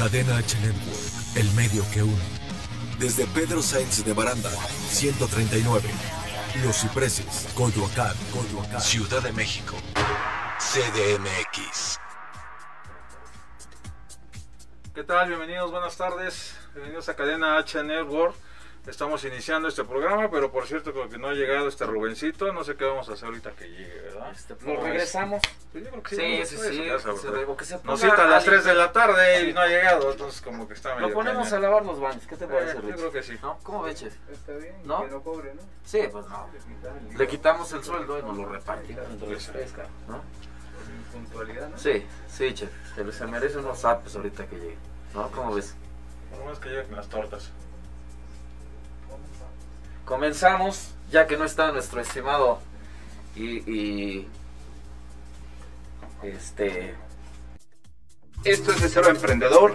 Cadena H Network, el medio que une. Desde Pedro Sainz de Baranda, 139. Los Cipreses, Coyoacán, Coyoacán. Ciudad de México. CDMX. ¿Qué tal? Bienvenidos, buenas tardes. Bienvenidos a Cadena H Network. Estamos iniciando este programa, pero por cierto, creo que no ha llegado este Rubencito. No sé qué vamos a hacer ahorita que llegue, ¿verdad? Este, pues, regresamos. Pues yo creo que Sí, sí, sí. casa, se que se Nos cita a las alguien- 3 de la tarde y no ha llegado, entonces como que está medio Lo ponemos a lavar los baños. ¿Qué te Eh, parece, yo Rich? creo que sí. ¿No? ¿Cómo ves, chef? Está bien, ¿No? que no cobre, ¿no? Sí, pues no. Le quitamos el sueldo y nos lo repartimos entre los tres, ¿no? Puntualidad, ¿no? Sí, sí, chef. Se, se merece unos zapes ahorita que llegue. ¿No? ¿Cómo ves? Por lo menos que lleguen las tortas. Comenzamos, ya que no está nuestro estimado y, y este Esto es de Cero Emprendedor.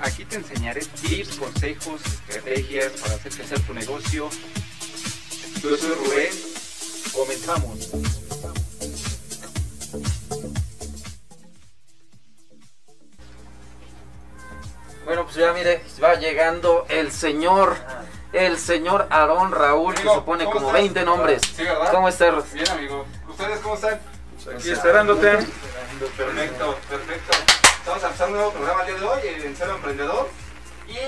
Aquí te enseñaré tips, consejos, estrategias para hacer crecer tu negocio. Yo soy Rubén. Comenzamos. Bueno, pues ya mire, va llegando el señor, el señor Aarón Raúl, que se pone ¿cómo como estás? 20 nombres. Sí, ¿verdad? ¿Cómo estás? Bien, amigo. ¿Ustedes cómo están? Aquí esperándote. Perfecto, perfecto. Estamos empezando un nuevo programa el día de hoy en Cero Emprendedor. Y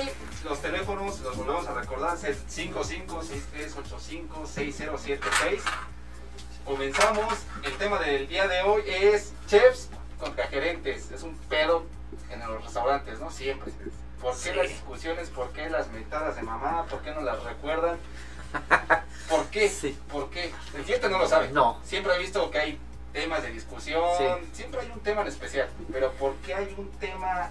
los teléfonos los volvemos a recordar: es el 5563856076. Comenzamos. El tema del día de hoy es chefs contra gerentes. Es un pedo en los restaurantes, ¿no? Siempre. ¿Por qué Sí. las discusiones? ¿Por qué las metadas de mamá? ¿Por qué no las recuerdan? ¿Por qué? Sí. ¿Por qué? El cliente no lo sabe. No. Siempre he visto que hay temas de discusión, Sí. siempre hay un tema en especial, pero ¿por qué hay un tema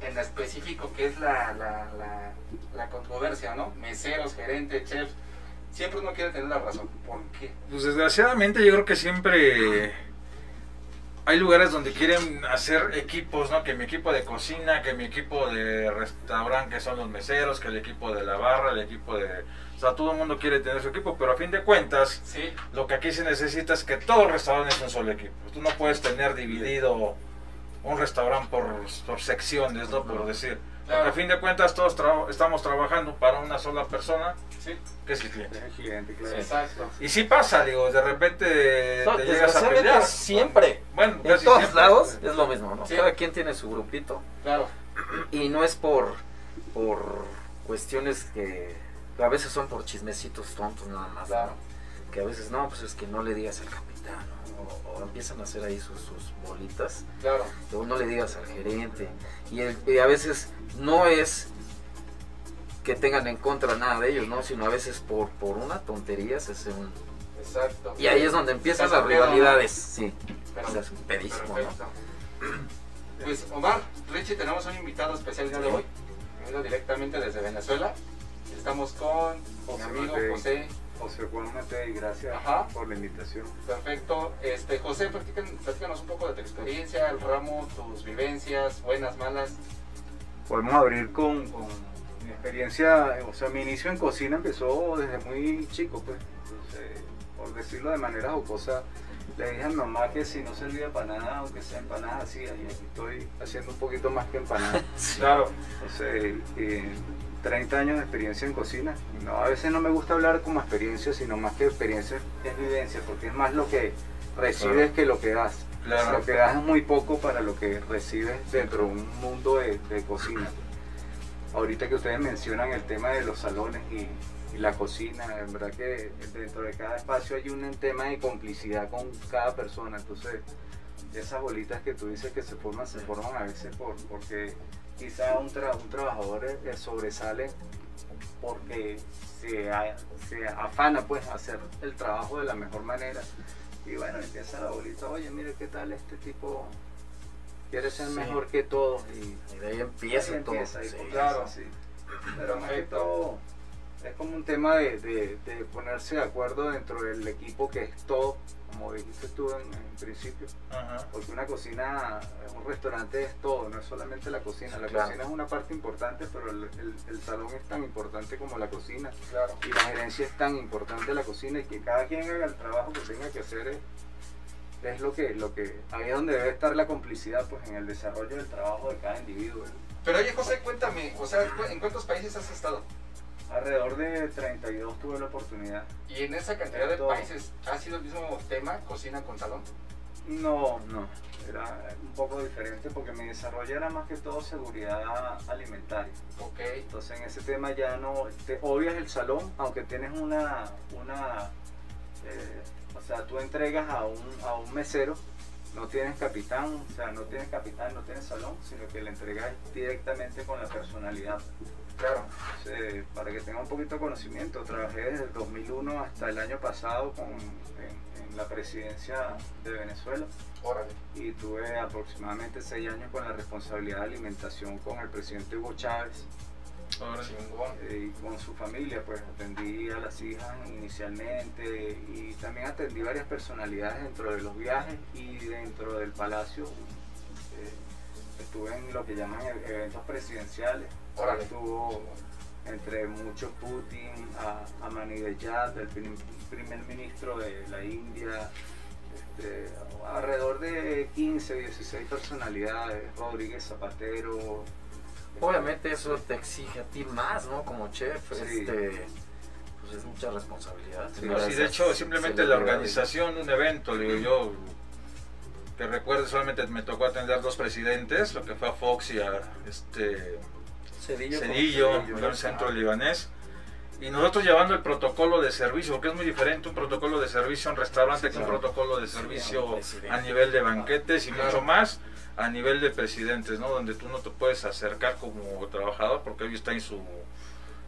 en específico que es la, la, la, la controversia, ¿no? Meseros, gerentes, chefs, siempre uno quiere tener la razón. ¿Por qué? Pues desgraciadamente yo creo que siempre hay lugares donde quieren hacer equipos, ¿no? Que mi equipo de cocina, que mi equipo de restaurante, que son los meseros, que el equipo de la barra, el equipo de... O sea, todo el mundo quiere tener su equipo, pero a fin de cuentas, Sí, lo que aquí se necesita es que todo el restaurante es un solo equipo. Tú no puedes tener dividido un restaurante por, por secciones, ¿no? Por decir. Claro. a fin de cuentas todos tra- estamos trabajando para una sola persona, sí, que es el cliente. exacto. Y sí pasa, digo, de repente No, te llegas a desgraciadamente pelear. siempre. Bueno, En casi todos siempre. lados es lo mismo, ¿no? Sí. Cada quien tiene su grupito. Claro, Y no es por, por cuestiones que a veces son por chismecitos tontos nada más. Claro. ¿no? Que a veces no, pues es que no le digas al capitán, ¿no? o, o empiezan a hacer ahí sus, sus bolitas. claro, Luego no le digas al gerente. Y, el- y a veces no es que tengan en contra nada de ellos, ¿no? Sino a veces por, por una tontería se hace un... exacto. Y ahí es donde empiezan las rivalidades, sí. Pero- hace un pedísimo. Pues Omar, Richie, tenemos un invitado especial el día de hoy, venido directamente desde Venezuela. Estamos con José mi amigo Matei. José José Juan Matei, gracias Ajá. por la invitación. Perfecto. Este, José, platícan- platícanos un poco de tu experiencia, el ramo, tus vivencias, buenas, malas. Podemos abrir con, con mi experiencia, o sea, mi inicio en cocina empezó desde muy chico, pues. Entonces, por decirlo de manera jocosa, le dije a mi mamá que si no servía para nada, aunque sea empanada, así, estoy haciendo un poquito más que empanada. Claro. Entonces, eh, 30 años de experiencia en cocina. No, a veces no me gusta hablar como experiencia, sino más que experiencia es vivencia, porque es más lo que recibes Claro. que lo que das. Claro. Lo que das es muy poco para lo que recibes dentro de un mundo de, de cocina. Ahorita que ustedes mencionan el tema de los salones y, la cocina, en verdad que dentro de cada espacio hay un tema de complicidad con cada persona. Entonces, esas bolitas que tú dices que se forman, se forman a veces por, porque quizá un, tra- un trabajador eh, sobresale porque se, se afana pues hacer el trabajo de la mejor manera y bueno empieza la bolita oye mire qué tal este tipo quiere ser Sí. mejor que todos y Y de ahí empieza ahí todo. empieza, sí. claro. sí. pero más que Perfecto. todo es como un tema de, de- de ponerse de acuerdo dentro del equipo que es todo como dijiste tú en, en principio Ajá. porque una cocina, un restaurante es todo, no es solamente la cocina. La Claro. cocina es una parte importante, pero el, el- el salón es tan importante como la cocina. Claro. Y la gerencia es tan importante la cocina y que cada quien haga el trabajo que tenga que hacer es, es lo que, lo que, ahí es donde debe estar la complicidad, pues en el desarrollo del trabajo de cada individuo. Pero oye, José, cuéntame, o sea, ¿en cuántos países has estado? Alrededor de 32 tuve la oportunidad. ¿Y en esa cantidad de Todo. países ha sido el mismo tema, cocina con salón? No, no, era un poco diferente porque mi desarrollo era más que todo seguridad alimentaria. Ok, Entonces en ese tema ya no, te obvias el salón, aunque tienes una, una eh, o sea, tú entregas a un, a un mesero, no tienes capitán, o sea, no tienes capitán, no tienes salón, sino que le entregas directamente con la personalidad. Claro. Entonces, para que tenga un poquito de conocimiento, trabajé desde el 2001 hasta el año pasado con, en, en la presidencia de Venezuela Órale. y tuve aproximadamente seis años con la responsabilidad de alimentación con el presidente Hugo Chávez eh, y con su familia, pues atendí a las hijas inicialmente y también atendí varias personalidades dentro de los viajes y dentro del palacio. eh, estuve en lo que llaman e- eventos presidenciales. Órale. Estuvo entre muchos Putin, a, a Manidejad, el prim- primer ministro de la India, este, alrededor de 15, 16 personalidades, Rodríguez Zapatero. Obviamente eso te exige a ti más, ¿no? Como chef, Sí. este, pues es mucha responsabilidad. Sí, de hecho, simplemente la organización un evento, digo yo, que recuerdo solamente me tocó atender dos presidentes, lo que fue a Fox y a este Cedillo, Cedillo, Cedillo, el centro libanés. Y nosotros llevando el protocolo de servicio, porque es muy diferente un protocolo de servicio en restaurante Sí, que un protocolo de servicio a nivel de banquetes y Claro. mucho más a nivel de presidentes, ¿no? Donde tú no te puedes acercar como trabajador porque ellos está en su,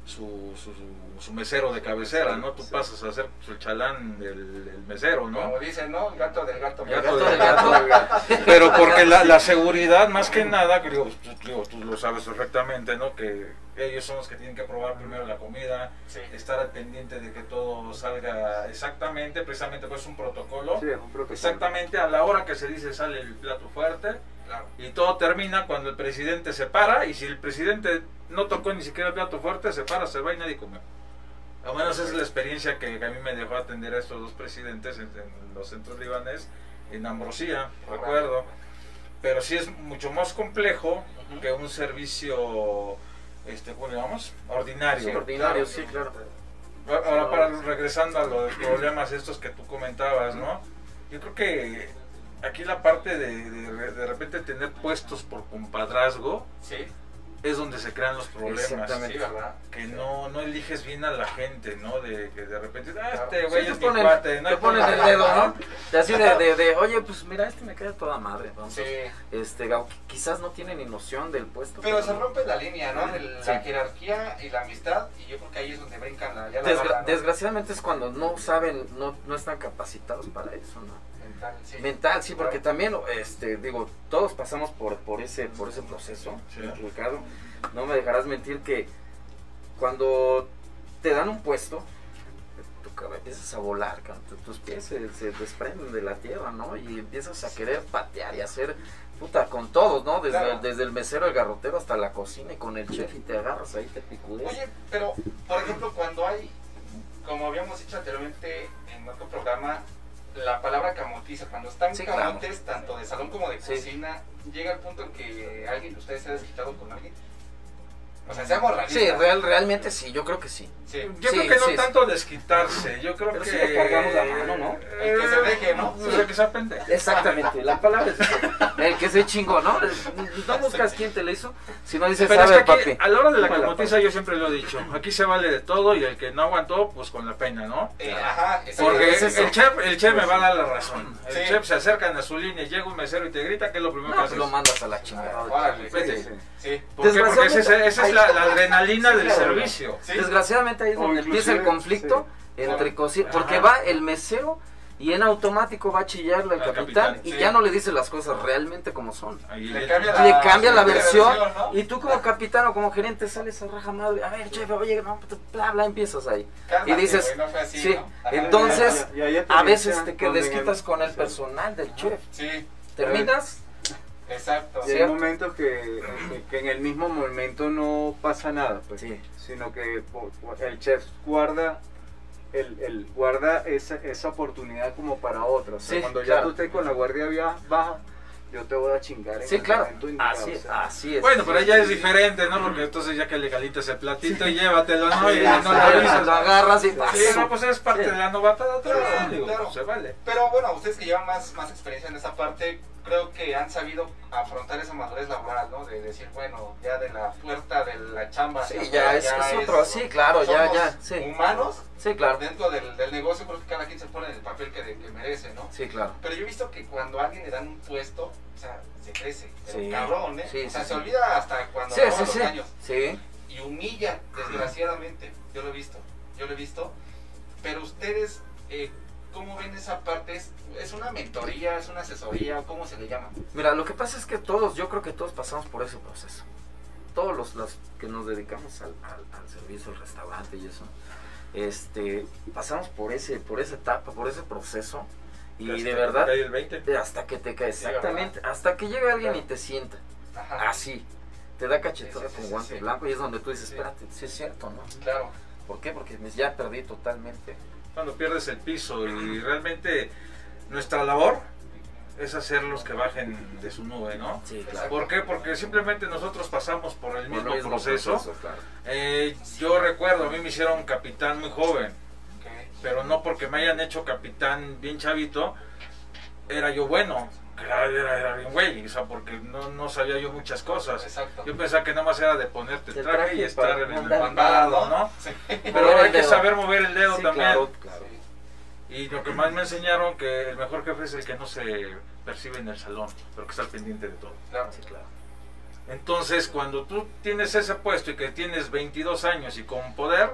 su, su, su- mesero de cabecera, ¿no? Tú Sí. pasas a ser el chalán del, del mesero, ¿no? Como dicen, ¿no? El gato del gato. El gato gato del del gato. gato. Pero porque la, la seguridad, más que nada, que digo, tú, digo, tú lo sabes perfectamente, ¿no? Que ellos son los que tienen que probar primero la comida, Sí. estar al pendiente de que todo salga exactamente, precisamente pues es un protocolo. Sí, un protocolo. Exactamente a la hora que se dice sale el plato fuerte Claro. y todo termina cuando el presidente se para y si el presidente no tocó ni siquiera el plato fuerte, se para, se va y nadie come. Al menos es la experiencia que, a mí me dejó atender a estos dos presidentes en, en los centros libanés, en Ambrosía, recuerdo. Pero sí es mucho más complejo que un servicio, este, ¿cómo le llamamos? Ordinario. Sí, ordinario, sí, claro. Ahora, para, regresando a los problemas estos que tú comentabas, ¿no? Yo creo que aquí la parte de de, de repente tener puestos por compadrazgo Sí, es donde se crean los problemas. Exactamente. sí, ¿verdad? Que no, no eliges bien a la gente, ¿no? De que de repente, ah, este güey Sí, es te mi ponen, cuate, no te hay ponen el problema". dedo, ¿no? De así de, de, de, oye, pues mira, este me queda toda madre. Sí. Este, Gau, quizás no tiene ni noción del puesto. Pero se rompe la línea, ¿no? De la Sí. jerarquía y la amistad. Y yo creo que ahí es donde brincan la, ya la Desgra- barra, ¿no? Desgraciadamente es cuando no saben, no, no están capacitados para eso, ¿no? Mental, sí. Mental, sí, porque también, este, digo, todos pasamos por, por ese, por ese proceso, Sí. Ricardo. No me dejarás mentir que cuando te dan un puesto, tu cabeza empiezas a volar, tus pies se, se desprenden de la tierra, ¿no? Y empiezas a querer patear y hacer, puta, con todos, ¿no? Desde, Claro. desde el mesero, el garrotero hasta la cocina y con el chef y te agarras ahí, te picudeas. Oye, pero, por ejemplo, cuando hay, como habíamos dicho anteriormente en otro programa, la palabra camotiza, cuando están Sí, claro. camotes, tanto de salón como de Sí. cocina, llega el punto en que alguien de ustedes se ha desquitado con alguien. O sea, seamos realistas. Sí, real, realmente sí, yo creo que sí. Sí. Yo Sí, creo que no sí. tanto desquitarse, yo creo Pero que... sí le cargamos la mano, ¿no? El que se deje, ¿no? El que se pendejo. Exactamente, la palabra es el que se chingó, ¿no? No buscas quién te lo hizo, sino dices, Pero a es que aquí, papi. a la hora de la camotiza yo siempre lo he dicho, aquí se vale de todo y el que no aguantó, pues con la pena, ¿no? Eh, ajá. Porque es el chef, el chef me va a dar la razón. El chef se acerca a su línea, llega un mesero y te grita que es lo primero No, que pues haces. lo mandas a la chingada. Órale, Vete. Sí, sí. Sí. ¿Por qué? Porque ese es- esa es Ahí la, adrenalina Sí, del claro. servicio. Sí. Desgraciadamente ahí es donde empieza el conflicto entre Claro. cocina, porque Ajá. va el mesero y en automático va a chillarle al Al capitán, capitán, y sí. ya no le dice las cosas realmente como son. Ahí Le le- cambia Le cambia la versión ¿no? y tú como capitán o como gerente sales a raja madre, a ver, chef, oye, no, bla, bla, empiezas ahí. Cálmate, y dices, güey, no fue así, sí, entonces, Y- y hay A veces te que desquitas con el personal del chef. Sí, Terminas exacto. Y hay momentos que, que- en el mismo momento no pasa nada, pues, Sí. sino que el chef guarda el, el guarda esa, esa oportunidad como para otra. O sea, Sí, cuando ya claro. tú estés con la guardia baja, yo te voy a chingar en Sí, el claro. momento indicado, Así, o sea. así es. Bueno, pero ahí ya es diferente, ¿no? Porque entonces ya que legalitas el platito y llévatelo, ¿no? Y Sí, no lo sí, avisas. lo agarras y Sí, no, pues es parte Sí. de la novatada, Claro, digo, claro. se vale. Pero bueno, ustedes que llevan más, más experiencia en esa parte, creo que han sabido afrontar esa madurez laboral, ¿no? De decir, bueno, ya de la puerta de la chamba. Sí, ya es- es otro, sí, claro, ya, ya, sí. Humanos, Sí, claro. dentro del, del negocio, creo que cada quien se pone en el papel que, de- que merece, ¿no? Sí, claro. Pero yo he visto que cuando a alguien le dan un puesto, o sea, se crece, Sí. cabrón, ¿eh? Sí, o sea, se olvida hasta cuando Sí, los sí. años. Sí. Y humilla, desgraciadamente. Yo lo he visto, yo lo he visto. Pero ustedes, eh, ¿cómo ven esa parte? ¿Es, ¿Es una mentoría, es una asesoría? ¿Cómo se le llama? Mira, lo que pasa es que todos, yo creo que todos pasamos por ese proceso. Todos los, los que nos dedicamos al, al- al servicio, al restaurante y eso, este, pasamos por ese, por esa etapa, por ese proceso. Y Hasta de que verdad, cae el 20. de hasta que te cae, exactamente, hasta que llega alguien y te sienta, Ajá. así, te da cachetada Sí, con sí, guante sí. blanco y es donde tú dices, Sí. espérate, sí es cierto, ¿no? Claro. ¿Por qué? Porque ya perdí totalmente. Cuando pierdes el piso y realmente nuestra labor es hacerlos que bajen de su nube, ¿no? Sí, claro. ¿Por qué? Porque simplemente nosotros pasamos por el mismo, proceso. claro. Eh, yo recuerdo, a mí me hicieron capitán muy joven, pero no porque me hayan hecho capitán bien chavito, era yo bueno, que era, era, era bien güey, o sea, porque no, no sabía yo muchas cosas. Exacto. Yo pensaba que nada más era de ponerte el traje, traje y estar en el mandado, ¿no? Sí. Pero hay que saber mover el dedo Sí, también. claro, claro. Y lo que más me enseñaron que el mejor jefe es el que no se percibe en el salón, pero que está al pendiente de todo. Claro. Sí, claro. Entonces, cuando tú tienes ese puesto y que tienes 22 años y con poder,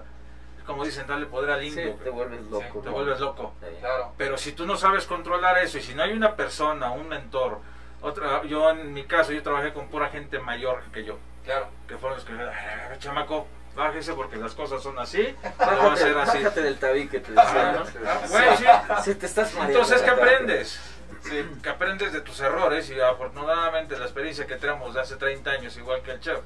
como dicen, dale poder al Sí, indio, te vuelves loco. te ¿no? vuelves loco. Sí. Claro. Pero si tú no sabes controlar eso y si no hay una persona, un mentor, otra, yo en mi caso, yo trabajé con pura gente mayor que yo, Claro. que fueron los que, "Ah, chamaco, bájese porque las cosas son así, lo va a hacer así. Bájate del tabique, te decía, Ah, ¿no? ah, bueno, sí. Sí, te estás mareando. Entonces, ¿qué Bájate. aprendes? Sí. que aprendes de tus errores y afortunadamente la experiencia que tenemos de hace 30 años, igual que el chef,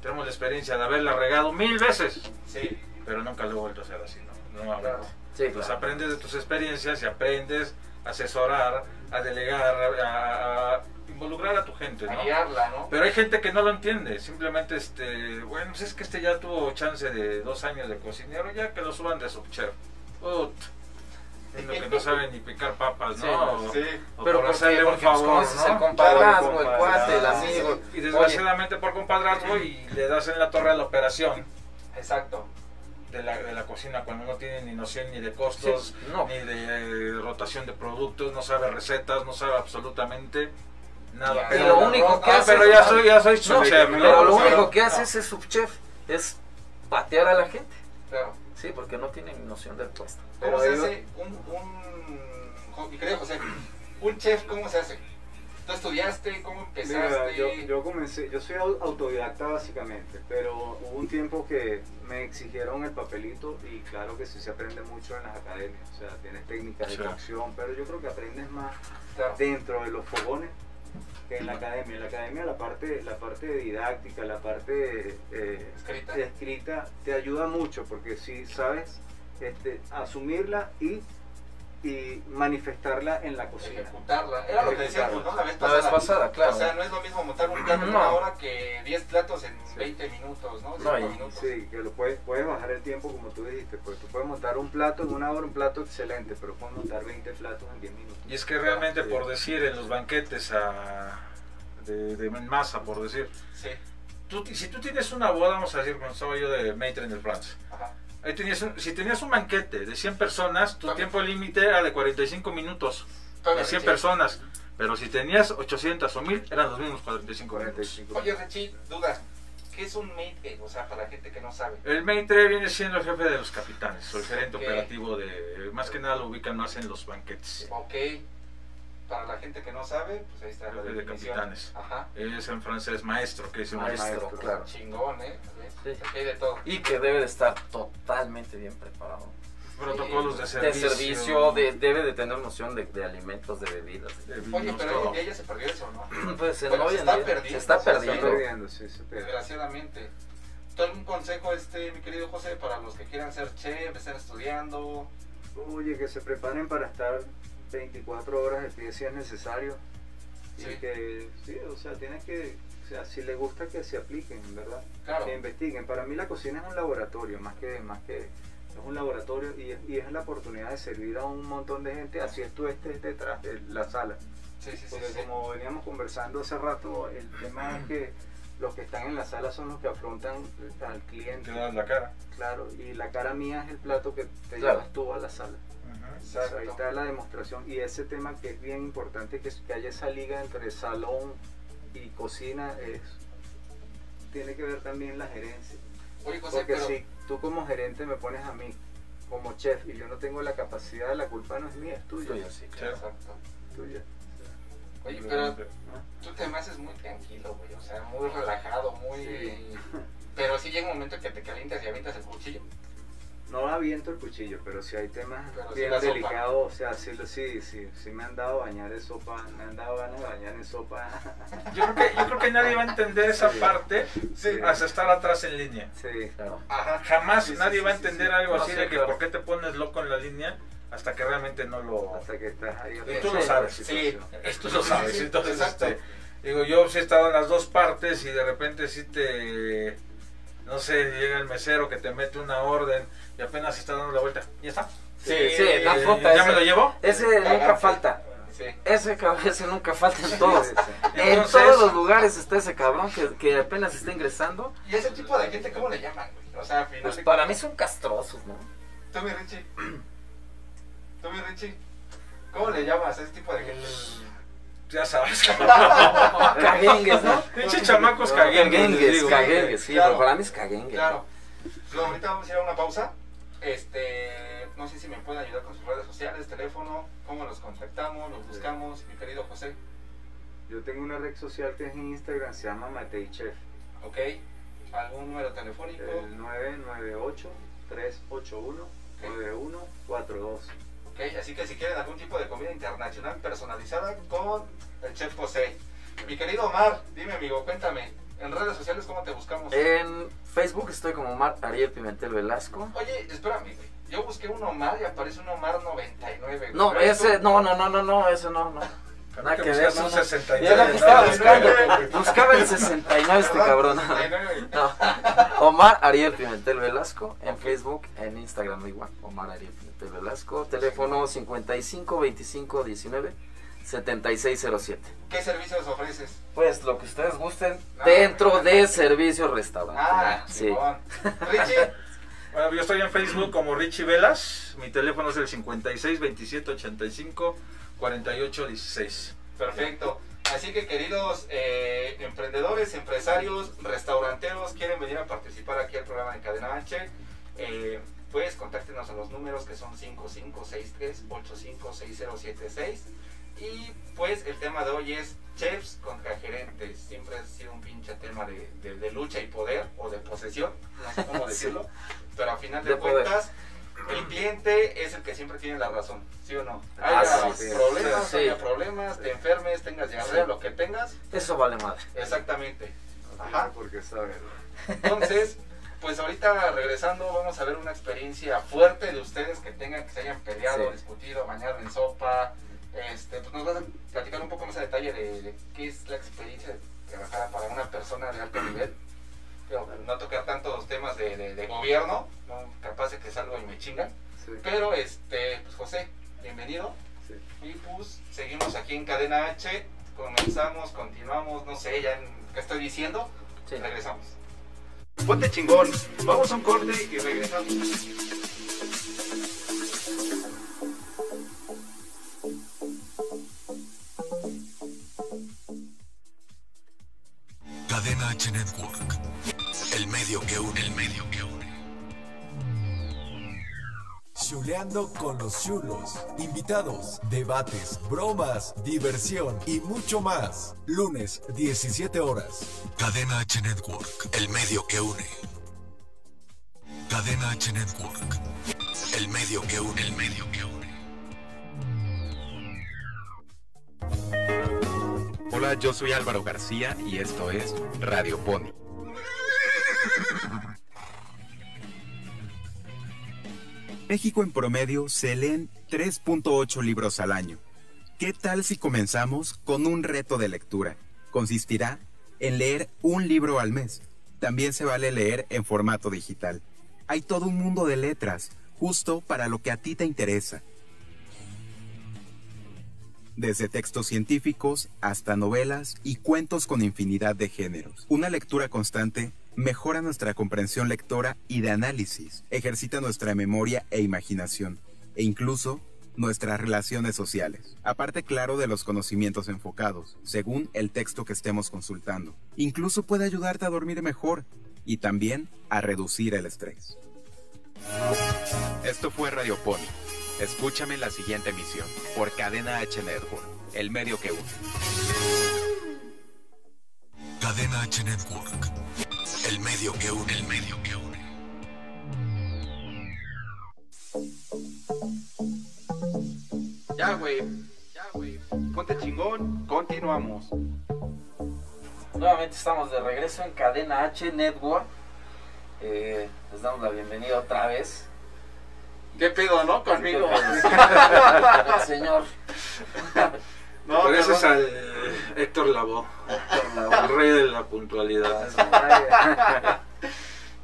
tenemos la experiencia de haberla regado mil veces, Sí. Pero nunca lo he vuelto a hacer así, ¿no? Claro. Nuevamente. Sí, Pues claro. aprendes de tus experiencias y aprendes a asesorar, a delegar, a, a involucrar a tu gente, A ¿no? guiarla, ¿no? Pero hay gente que no lo entiende, simplemente, este, bueno, pues es que este ya tuvo chance de dos años de cocinero, ya que lo suban de subchef. Ut. Que no saben ni picar papas, Sí, ¿no? Sí. O Pero por hacerle un pues, favor, ¿no? el compadrazgo, el cuate, el amigo. Y desgraciadamente por compadrazgo y le das en la torre a la operación Exacto. De la, de la cocina cuando no tiene ni noción ni de costos, Sí, no. ni de eh, rotación de productos, no sabe recetas, no sabe absolutamente nada. Y Y lo único que Ah, hace pero ya soy, ya soy su No, chef, ¿no? pero lo único que hace ese subchef es patear a la gente. Claro. Sí, porque no tienen noción del puesto. ¿Cómo Pero se hace un, un, mi querido José, un chef, cómo se hace? ¿Tú estudiaste? ¿Cómo empezaste? Mira, yo, yo comencé, yo soy au- autodidacta básicamente, pero hubo un tiempo que me exigieron el papelito y claro que sí se aprende mucho en las academias, o sea, tienes técnicas de Sí. cocción, pero yo creo que aprendes más Claro. dentro de los fogones que en la academia. En la academia la parte, la parte didáctica, la parte eh, Escrita. escrita te ayuda mucho porque si sabes este, asumirla y, y manifestarla en la cocina. Ejecutarla. Era lo que decíamos, ¿no? La vez La pasada. vez pasada, claro. O sea, no es lo mismo montar un plato en No. una hora que 10 platos en Sí. 20 minutos, ¿no? No, 5 y- minutos. Sí, que lo puedes, puedes bajar el tiempo como tú dijiste, pues tú puedes montar un plato en una hora, un plato excelente, pero puedes montar 20 platos en 10 minutos. Y es que realmente Sí. por decir en los banquetes a, de, de masa, por decir, Sí. tú, si tú tienes una boda, vamos a decir, cuando estaba yo de Maitre en el France, Ajá. Ahí tenías un- si tenías un banquete de 100 personas, tu tiempo límite era de 45 minutos, de 100 sí. personas, pero si tenías 800 o 1000, eran los mismos 45 minutos. 45. Oye, Rechi, duda. ¿Qué es un mate? O sea, para la gente que no sabe. El Maitre viene siendo el jefe de los capitanes, o el gerente Ok. operativo de, más que nada lo ubican más en los banquetes. Ok. Para la gente que no sabe, pues ahí está la de capitanes. Ajá. Es en francés maestro, que es un Maestro, maestro, claro. Chingón, ¿eh? Sí. Aquí hay de todo. Y que debe de estar totalmente bien preparado. protocolos de De servicio. servicio, de- debe de tener noción de, de alimentos, de bebidas. de Oye, vinos, pero hoy todo. ya se perdió eso, ¿no? Pues en Bueno, hoy se está día perdiendo, se está se está Se está perdiendo. perdiendo, sí, se pierde. Desgraciadamente. ¿Tú algún consejo, este, mi querido José, para los que quieran ser chef, estar estudiando? Oye, que se preparen para estar 24 horas de pie si es necesario. Sí. Y que, sí, o sea, tienes que, o sea, si les gusta que se apliquen, ¿verdad? Claro. Que investiguen. Para mí la cocina es un laboratorio, más que, más que, es un laboratorio y es, y es la oportunidad de servir a un montón de gente, así es tú estés detrás de la sala. Sí, sí, sí. Porque sí. como veníamos conversando hace rato, el tema es que los que están en la sala son los que afrontan al cliente. Te das la cara. Claro, y la cara mía es el plato que te Claro. llevas tú a la sala. Ahí está la demostración y ese tema que es bien importante que, que haya esa liga entre salón y cocina es tiene que ver también la gerencia Oye, José, porque pero... si tú como gerente me pones a mí como chef y yo no tengo la capacidad la culpa no es mía es tuya Tuyo, sí. Exacto. tuya Oye, pero ¿no? tú te me haces muy tranquilo, güey. O sea, muy relajado, muy... Sí. Pero sí llega un momento que te calientas y avientas el cuchillo. No aviento el cuchillo pero si hay temas Pero bien sopa. delicados o sea sí, lo- sí sí sí me han dado a bañar en sopa me han dado ganas de bañar en sopa Yo creo, que, yo creo que nadie va a entender esa Sí. parte Sí. hasta estar atrás en línea. sí Claro. Ajá. Jamás nadie sí, va a entender sí. algo No, así sí, de que claro. por qué te pones loco en la línea hasta que realmente no lo... hasta que estás ahí Y tú lo sabes. la Sí. Esto lo sabes, Sí, entonces este, digo, yo sí he estado en las dos partes y de repente sí te, no sé, llega el mesero que te mete una orden y apenas está dando la vuelta, ya está. Sí, sí, da Eh, falta ¿Ya ese. me lo llevo? Ese nunca falta. Sí. Ese cabrón, ese nunca falta en todos. Sí, En Entonces- todos los lugares está ese cabrón que, que apenas está ingresando. ¿Y ese tipo de gente cómo le llaman, güey? O sea, al final Pues para mí son castrosos, ¿no? Tú, mi Richie. Tú, mi Richie. ¿Cómo le llamas a ese tipo de gente? Ya sabes. Caguengues, ¿no? Pinche chamacos caguengues. Caguengues, caguengues, sí, Claro. pero para mí es caguengue. Claro. Luego, ahorita vamos a ir a una pausa. Este, no sé si me pueden ayudar con sus redes sociales, teléfono, cómo los contactamos, los buscamos, mi querido José. Yo tengo una red social que es en Instagram, se llama Matei Chef. ¿Ok? ¿Algún número telefónico? El 998-381-9142. Ok, así que si quieren algún tipo de comida internacional personalizada con el chef José. Mi querido Omar, dime amigo, cuéntame, en redes sociales cómo te buscamos. En Facebook estoy como Omar Ariel Pimentel Velasco. Oye, espérame, güey. Yo busqué un Omar y aparece un Omar 99. güey. No, ¿Pero eres ese, tú? no, no, no, no, no, ese no, no. Nada que que ver, no, un no. 69. Era lo que estaba buscando. Buscaba el 69 este cabrón. 99. No. Omar Ariel Pimentel Velasco en Facebook, en Instagram igual. Omar Ariel Pimentel Velasco. Teléfono 55 25 19 7607. ¿Qué servicios ofreces? Pues lo que ustedes gusten Ah. dentro de servicio restaurante. Ah, sí. Simón. Richie, Bueno, yo estoy en Facebook como Richie Velas. Mi teléfono es el 56 27 85 48 16. perfecto. Así que queridos eh, emprendedores, empresarios, restauranteros, quieren venir a participar aquí al programa de Cadena H, eh, pues contáctenos a los números que son 5563-856076. Y pues el tema de hoy es chefs contra gerentes. Siempre ha sido un pinche tema de, de- de lucha y poder o de posesión, no sé cómo decirlo. Pero a final de, De poder. cuentas, el cliente es el que siempre tiene la razón, ¿sí o no? Ah, Haya sí, sí. problemas, Sí. haya problemas, te enfermes, tengas diarrea, Sí. lo que tengas, Eso vale madre. exactamente. Ajá. tiene por qué saberlo. Entonces, pues ahorita regresando vamos a ver una experiencia fuerte de ustedes que tengan, que se hayan peleado, Sí. discutido, bañado en sopa. Este, pues nos vas a platicar un poco más a detalle de, de qué es la experiencia de trabajar para una persona de alto nivel. Pero no tocar tantos temas de, de- de gobierno, no, capaz de que salgo y me chingan. Sí, Pero este, pues José, bienvenido. sí. Y pues seguimos aquí en Cadena H, comenzamos, continuamos, no sé, ya en, ¿qué estoy diciendo? Sí. Regresamos. Ponte chingón. Vamos a un corte y regresamos. Cadena H Network. El medio que une, el medio que une. Chuleando con los chulos. Invitados, debates, bromas, diversión y mucho más. Lunes, 17 horas. Cadena H Network. El medio que une. Cadena H Network. El medio que une, el medio que une. Yo soy Álvaro García y esto es Radio Pony. México en promedio se leen 3.8 libros al año. ¿Qué tal si comenzamos con un reto de lectura? Consistirá en leer un libro al mes. También se vale leer en formato digital. Hay todo un mundo de letras, justo para lo que a ti te interesa desde textos científicos hasta novelas y cuentos con infinidad de géneros. Una lectura constante mejora nuestra comprensión lectora y de análisis, ejercita nuestra memoria e imaginación, e incluso nuestras relaciones sociales. Aparte, claro, de los conocimientos enfocados, según el texto que estemos consultando. Incluso puede ayudarte a dormir mejor y también a reducir el estrés. Esto fue Radio Pony. Escúchame en la siguiente emisión por Cadena H Network, el medio que une. Cadena H Network. El medio que une. El medio que une. Ya, güey. Ya, güey. Ponte chingón. Continuamos. Nuevamente estamos de regreso en Cadena H Network. Eh, les damos la bienvenida otra vez. ¿Qué pedo, no? Conmigo. El señor No, Pareces al Héctor Lavoe, Héctor el rey de la puntualidad.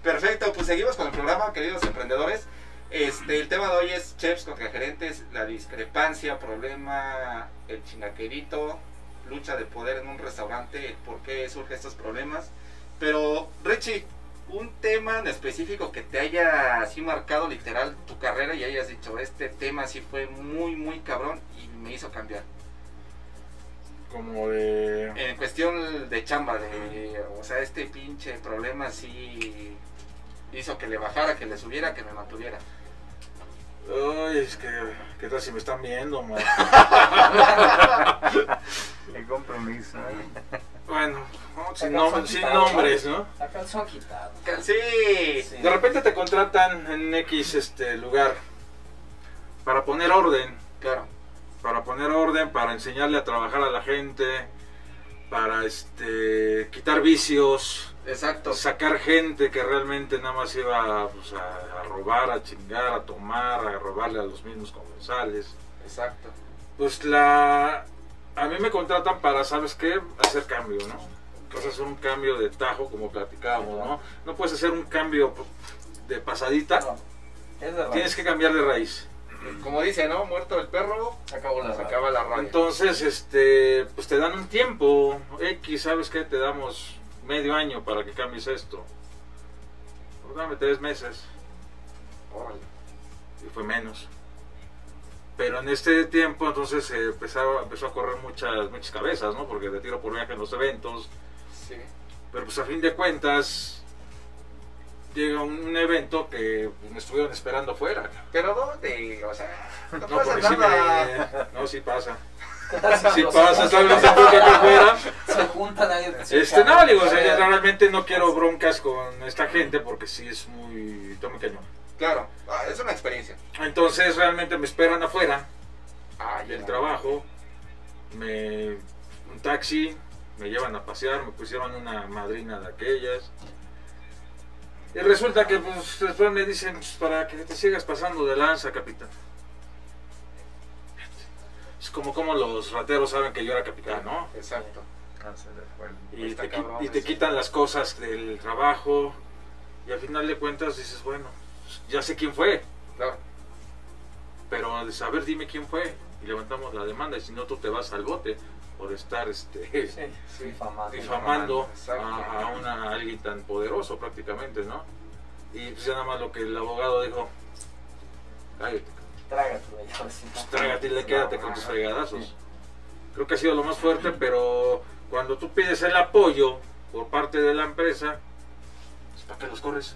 Perfecto, pues seguimos con el programa, queridos emprendedores. Este, el tema de hoy es chefs contra gerentes, la discrepancia, problema, el chingaquerito, lucha de poder en un restaurante, por qué surgen estos problemas. Pero, Richie, un tema en específico que te haya así marcado literal tu carrera y hayas dicho, este tema sí fue muy, muy cabrón y me hizo cambiar. Como de... En cuestión de chamba, de, o sea, este pinche problema sí hizo que le bajara, que le subiera, que me mantuviera. Ay, es que... ¿Qué tal si me están viendo, man? Qué compromiso. Bueno, no, sin, nom- nombres, ¿no? La calzón quitado. Sí, Sí. De repente te contratan en X este lugar para poner orden, claro. para poner orden, para enseñarle a trabajar a la gente, para este quitar vicios, Exacto. sacar gente que realmente nada más iba pues, a, a robar, a chingar, a tomar, a robarle a los mismos comensales. Exacto. Pues la a mí me contratan para, ¿sabes qué? Hacer cambio, ¿no? Vas a hacer un cambio de tajo como platicábamos, ¿no? No puedes hacer un cambio de pasadita, No, es de tienes que cambiar de raíz. Como dice, ¿no? Muerto el perro, acabó la acaba la radio. Entonces, este, pues te dan un tiempo X, ¿sabes qué? Te damos medio año para que cambies esto. Pues dame tres meses. Órale. y fue menos. Pero en este tiempo entonces eh, empezaba, empezó a correr muchas, muchas cabezas, ¿no? Porque de tiro por viaje en los eventos. Sí. Pero pues a fin de cuentas llega un, un evento que me estuvieron esperando afuera. Pero ¿dónde? O sea, no, No, pasa porque sí nada. me... No, sí pasa. Los pasa, ¿sabes? Se juntan ahí. Este, no, digo, o sea, yo realmente no quiero broncas con esta gente porque sí es muy... Tome cañón. Claro, ah, es una experiencia. Entonces realmente me esperan afuera. Ah, del trabajo, me un taxi, me llevan a pasear, me pusieron una madrina de aquellas. Y resulta que pues, después me dicen, "Pues, para que te sigas pasando de lanza, capitán. Es como como los rateros saben que yo era capitán, ¿no? Exacto. Y Está te, y te quitan las cosas del trabajo y al final de cuentas dices, bueno, pues, ya sé quién fue, Claro. pero de saber dime quién fue y levantamos la demanda y si no tú te vas al bote por estar este Sí, sí, difamando. difamando a, a una, a alguien tan poderoso prácticamente, ¿no? Y pues ya nada más lo que el abogado dijo, cállate, Trágate, güey, a ver si no. pues, trágate y le quédate con tus fregadazos. Creo que ha sido lo más fuerte, pero cuando tú pides el apoyo por parte de la empresa, pues, ¿para qué los corres?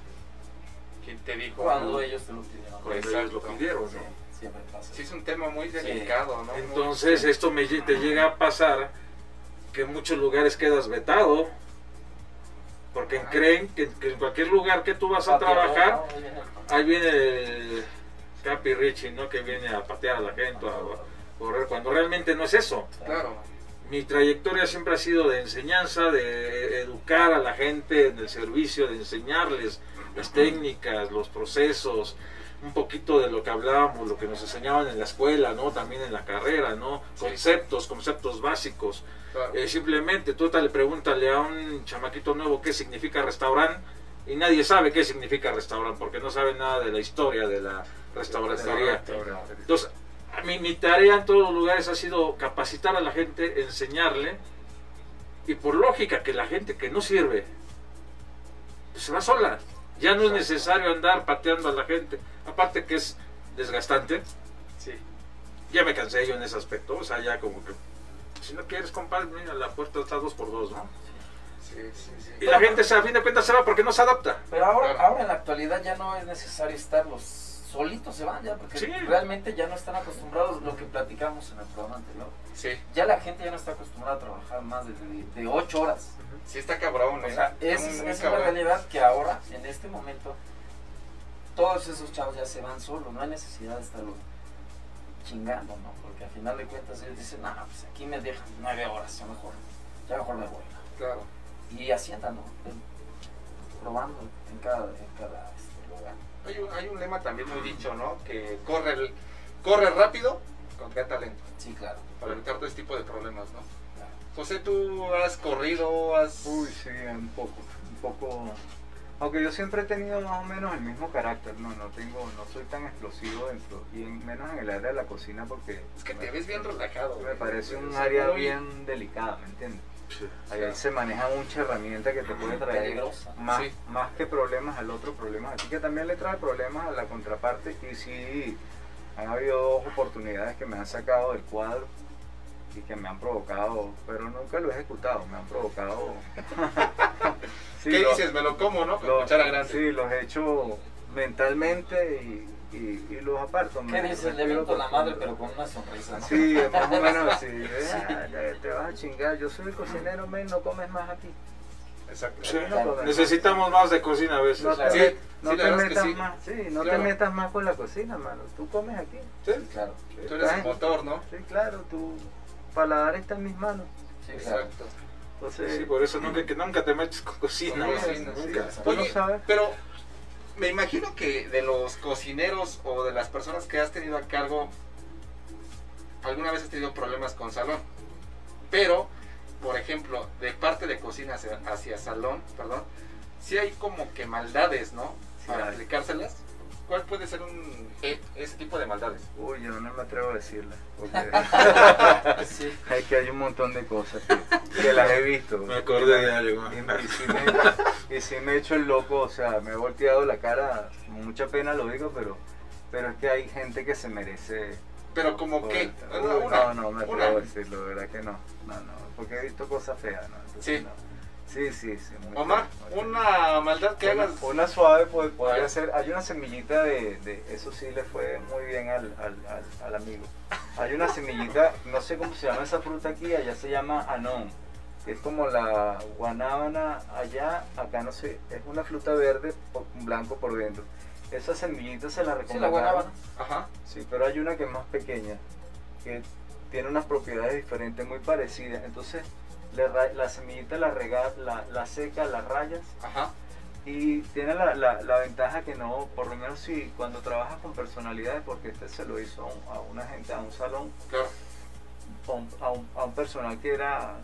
¿Quién te dijo? Cuando ellos te lo pidieron. Cuando ellos lo pidieron, Sí, ¿no? siempre pasa. Sí, es un tema muy delicado, ¿no? Muy- Entonces esto me, te llega a pasar que en muchos lugares quedas vetado porque creen que, que en cualquier lugar que tú vas a trabajar, ¿no? Ahí viene el- ahí viene el Capi Richie, ¿no? Que viene a patear a la gente, a correr, cuando realmente no es eso. Claro. Mi trayectoria siempre ha sido de enseñanza, de educar a la gente en el servicio, de enseñarles las técnicas, los procesos. un poquito de lo que hablábamos, lo que nos enseñaban en la escuela, ¿no? También en la carrera, ¿no? Conceptos, conceptos básicos. Claro. Eh, simplemente tú le pregúntale a un chamaquito nuevo qué significa restaurante y nadie sabe qué significa restaurante porque no sabe nada de la historia de la restaurantería. Entonces, a mí, mi tarea en todos los lugares ha sido capacitar a la gente, enseñarle y por lógica que la gente que no sirve pues, se va sola. Ya no es necesario andar pateando a la gente. Aparte que es desgastante. Sí. Ya me cansé yo en ese aspecto. O sea, ya como que si no quieres, compadre, mira, la puerta está dos por dos, ¿no? Sí, sí, sí. Y la gente, se- a fin de cuentas, se va porque no se adapta. Pero ahora, Claro. ahora en la actualidad ya no es necesario estarlos solitos, se van ya, porque Sí. realmente ya no están acostumbrados lo que platicamos en el programa anterior. Sí, Ya la gente ya no está acostumbrada a trabajar más de, de, de 8 horas. sí está cabrón, O ¿eh? sea, es, es la cabrón. realidad que ahora, en este momento, todos esos chavos ya se van solos, no hay necesidad de estarlos chingando, ¿no? Porque al final de cuentas ellos dicen, no, pues aquí me dejan 9 horas, ya mejor, ya mejor me voy. ¿no? Claro. Y así andan, ¿no? Probando en cada, en cada este, lugar. Hay un, hay un lema también muy dicho, ¿no? Que corre, el- corre rápido con gran talento. Sí, claro. Para evitar todo este tipo de problemas, ¿no? claro. José, tú has corrido, has... Uy, sí, un poco, un poco. Aunque yo siempre he tenido más o menos el mismo carácter, no, no tengo, no soy tan explosivo dentro, y en- menos en el área de la cocina porque Es que me, te ves bien relajado. me parece un área bien delicada, ¿me entiendes? Ahí Claro. se maneja mucha herramienta que te puede traer más, Sí. más que problemas al otro problemas, así que también le trae problemas a la contraparte y sí han habido dos oportunidades que me han sacado del cuadro y que me han provocado, pero nunca lo he ejecutado, me han provocado. Sí, ¿Qué lo- dices? Me lo como, ¿no? Con lo- cuchara grande. Sí, los he hecho mentalmente y, y, y los aparto. ¿Qué dices? Le viento la madre, pero con una sonrisa, ¿no? Sí, más o menos así. Ah, ya te vas a chingar. Yo soy el cocinero, men, no comes más aquí. Exacto. Sí, no Claro. comes Necesitamos más de cocina a veces. No, te, Sí, sí, no te que metas sí. más, sí, no Claro. te metas más con la cocina, mano. Tú comes aquí. Sí, Claro. Tú eres el motor, ¿no? Sí, claro, tu paladar está en mis manos. Sí. Exacto. Entonces, Sí, por eso nunca, que nunca te metes con cocina. Con cocina, Nunca. Tú Oye, no sabes. pero me imagino que de los cocineros o de las personas que has tenido a cargo, alguna vez has tenido problemas con salón. Pero, por ejemplo, de parte de cocina hacia, hacia salón, perdón, sí hay como que maldades, ¿no? Sí Para hay. aplicárselas. ¿Cuál puede ser un ese tipo de maldades? Uy, yo no me atrevo a decirla. Porque Sí. hay que hay un montón de cosas que, que las he visto. Me acordé de algo. Y, y sí me, y sí me he hecho el loco, o sea, me he volteado la cara, con mucha pena lo digo, pero, pero es que hay gente que se merece. Pero como que, Uy, una, una, no, no me una. atrevo a decirlo, de verdad que no. No, no, porque he visto cosas feas, ¿no? Entonces, Sí. no. Sí, sí, sí. muy Omar, feo, muy feo. una maldad que Una, hagas. una suave ver. podría ser, hay una semillita de, de- eso sí le fue muy bien al, al, al- al amigo. Hay una semillita, no sé cómo se llama esa fruta aquí, allá se llama anón. que Es como la guanábana allá, acá no sé, es una fruta verde, po- blanco por dentro. Esa semillita se la Sí, la guanábana. Ajá. Sí, pero hay una que es más pequeña, que tiene unas propiedades diferentes, muy parecidas. Entonces, le la semillita la, rega, la, la seca, la rayas Ajá. y tiene la, la- la ventaja que no, por lo menos si cuando trabajas con personalidades, porque este se lo hizo a, un- a una gente, a un salón, Claro. a un, a un- a un personal que era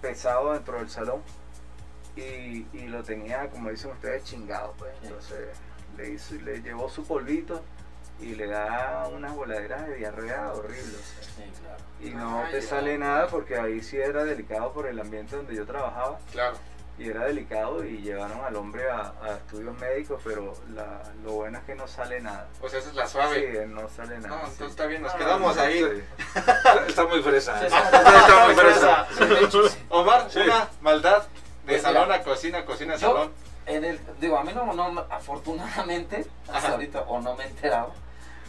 pesado dentro del salón y, y lo tenía, como dicen ustedes, chingado. Pues. Sí. Entonces le, hizo, le llevó su polvito y le da unas voladeras de diarrea horribles. o sea. Sí, claro. Y no Ay, te ya. sale nada porque ahí sí era delicado por el ambiente donde yo trabajaba Claro. y era delicado y llevaron al hombre a, a estudios médicos, pero la- lo bueno es que no sale nada. O sea, esa es la suave. Sí, no sale nada. No, sí. entonces está bien, nos No, quedamos no, ahí. sí. Está muy fresa. ¿eh? está- muy fresa. Omar, Sí. una maldad de Pues salón mira, a cocina, cocina a salón. En el, digo, a mí no, no afortunadamente, hasta Ajá. ahorita, o no me he enterado,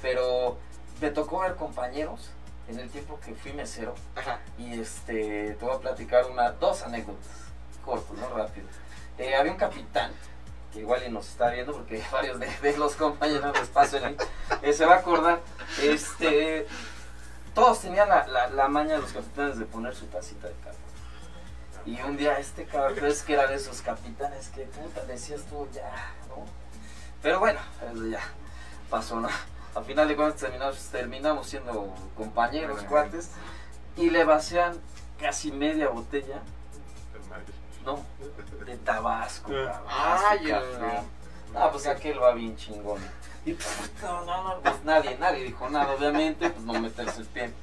pero me tocó ver compañeros en el tiempo que fui mesero Ajá. y este, te voy a platicar una, dos anécdotas, cortos, ¿no? Rápido. Eh, había un capitán, que igual y nos está viendo porque varios de, de los compañeros les paso el eh, se va a acordar, este, todos tenían la, la, la maña de los capitanes de poner su tacita de café. Y un día este cabrón, es que era de esos capitanes que puta decías tú, ya, ¿no? Pero bueno, ya. pasó nada. Al final de cuentas terminamos, terminamos siendo compañeros, cuates, y le vacían casi media botella, no, de Tabasco. cabrón, Ay. Ah, pues aquel va bien chingón. Y pues, no, no, no, pues nadie, nadie dijo nada, obviamente, pues no meterse el pie.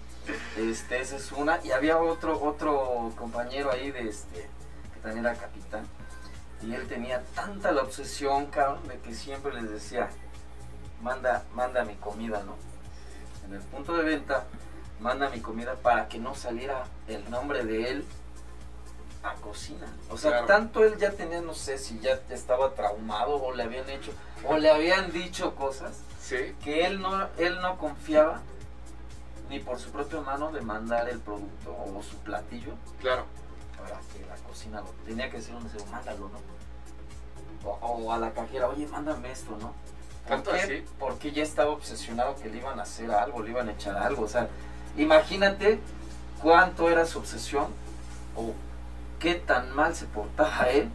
Este, esa es una. Y había otro, otro compañero ahí de este, que también era capitán. Y él tenía tanta la obsesión, cabrón, de que siempre les decía, manda, manda mi comida, ¿no? En el punto de venta, manda mi comida para que no saliera el nombre de él a cocina. O sea, Claro. tanto él ya tenía, no sé si ya estaba traumado o le habían hecho, o le habían dicho cosas, Sí. que él no, él no confiaba ni por su propia mano de mandar el producto o su platillo Claro. para que la cocina lo tenía que decir un mesero, mándalo, ¿no? O, o a la cajera, oye, mándame esto, ¿no? ¿Por ¿Tanto qué? así? Porque ya estaba obsesionado que le iban a hacer algo, le iban a echar algo. O sea, imagínate cuánto era su obsesión o qué tan mal se portaba él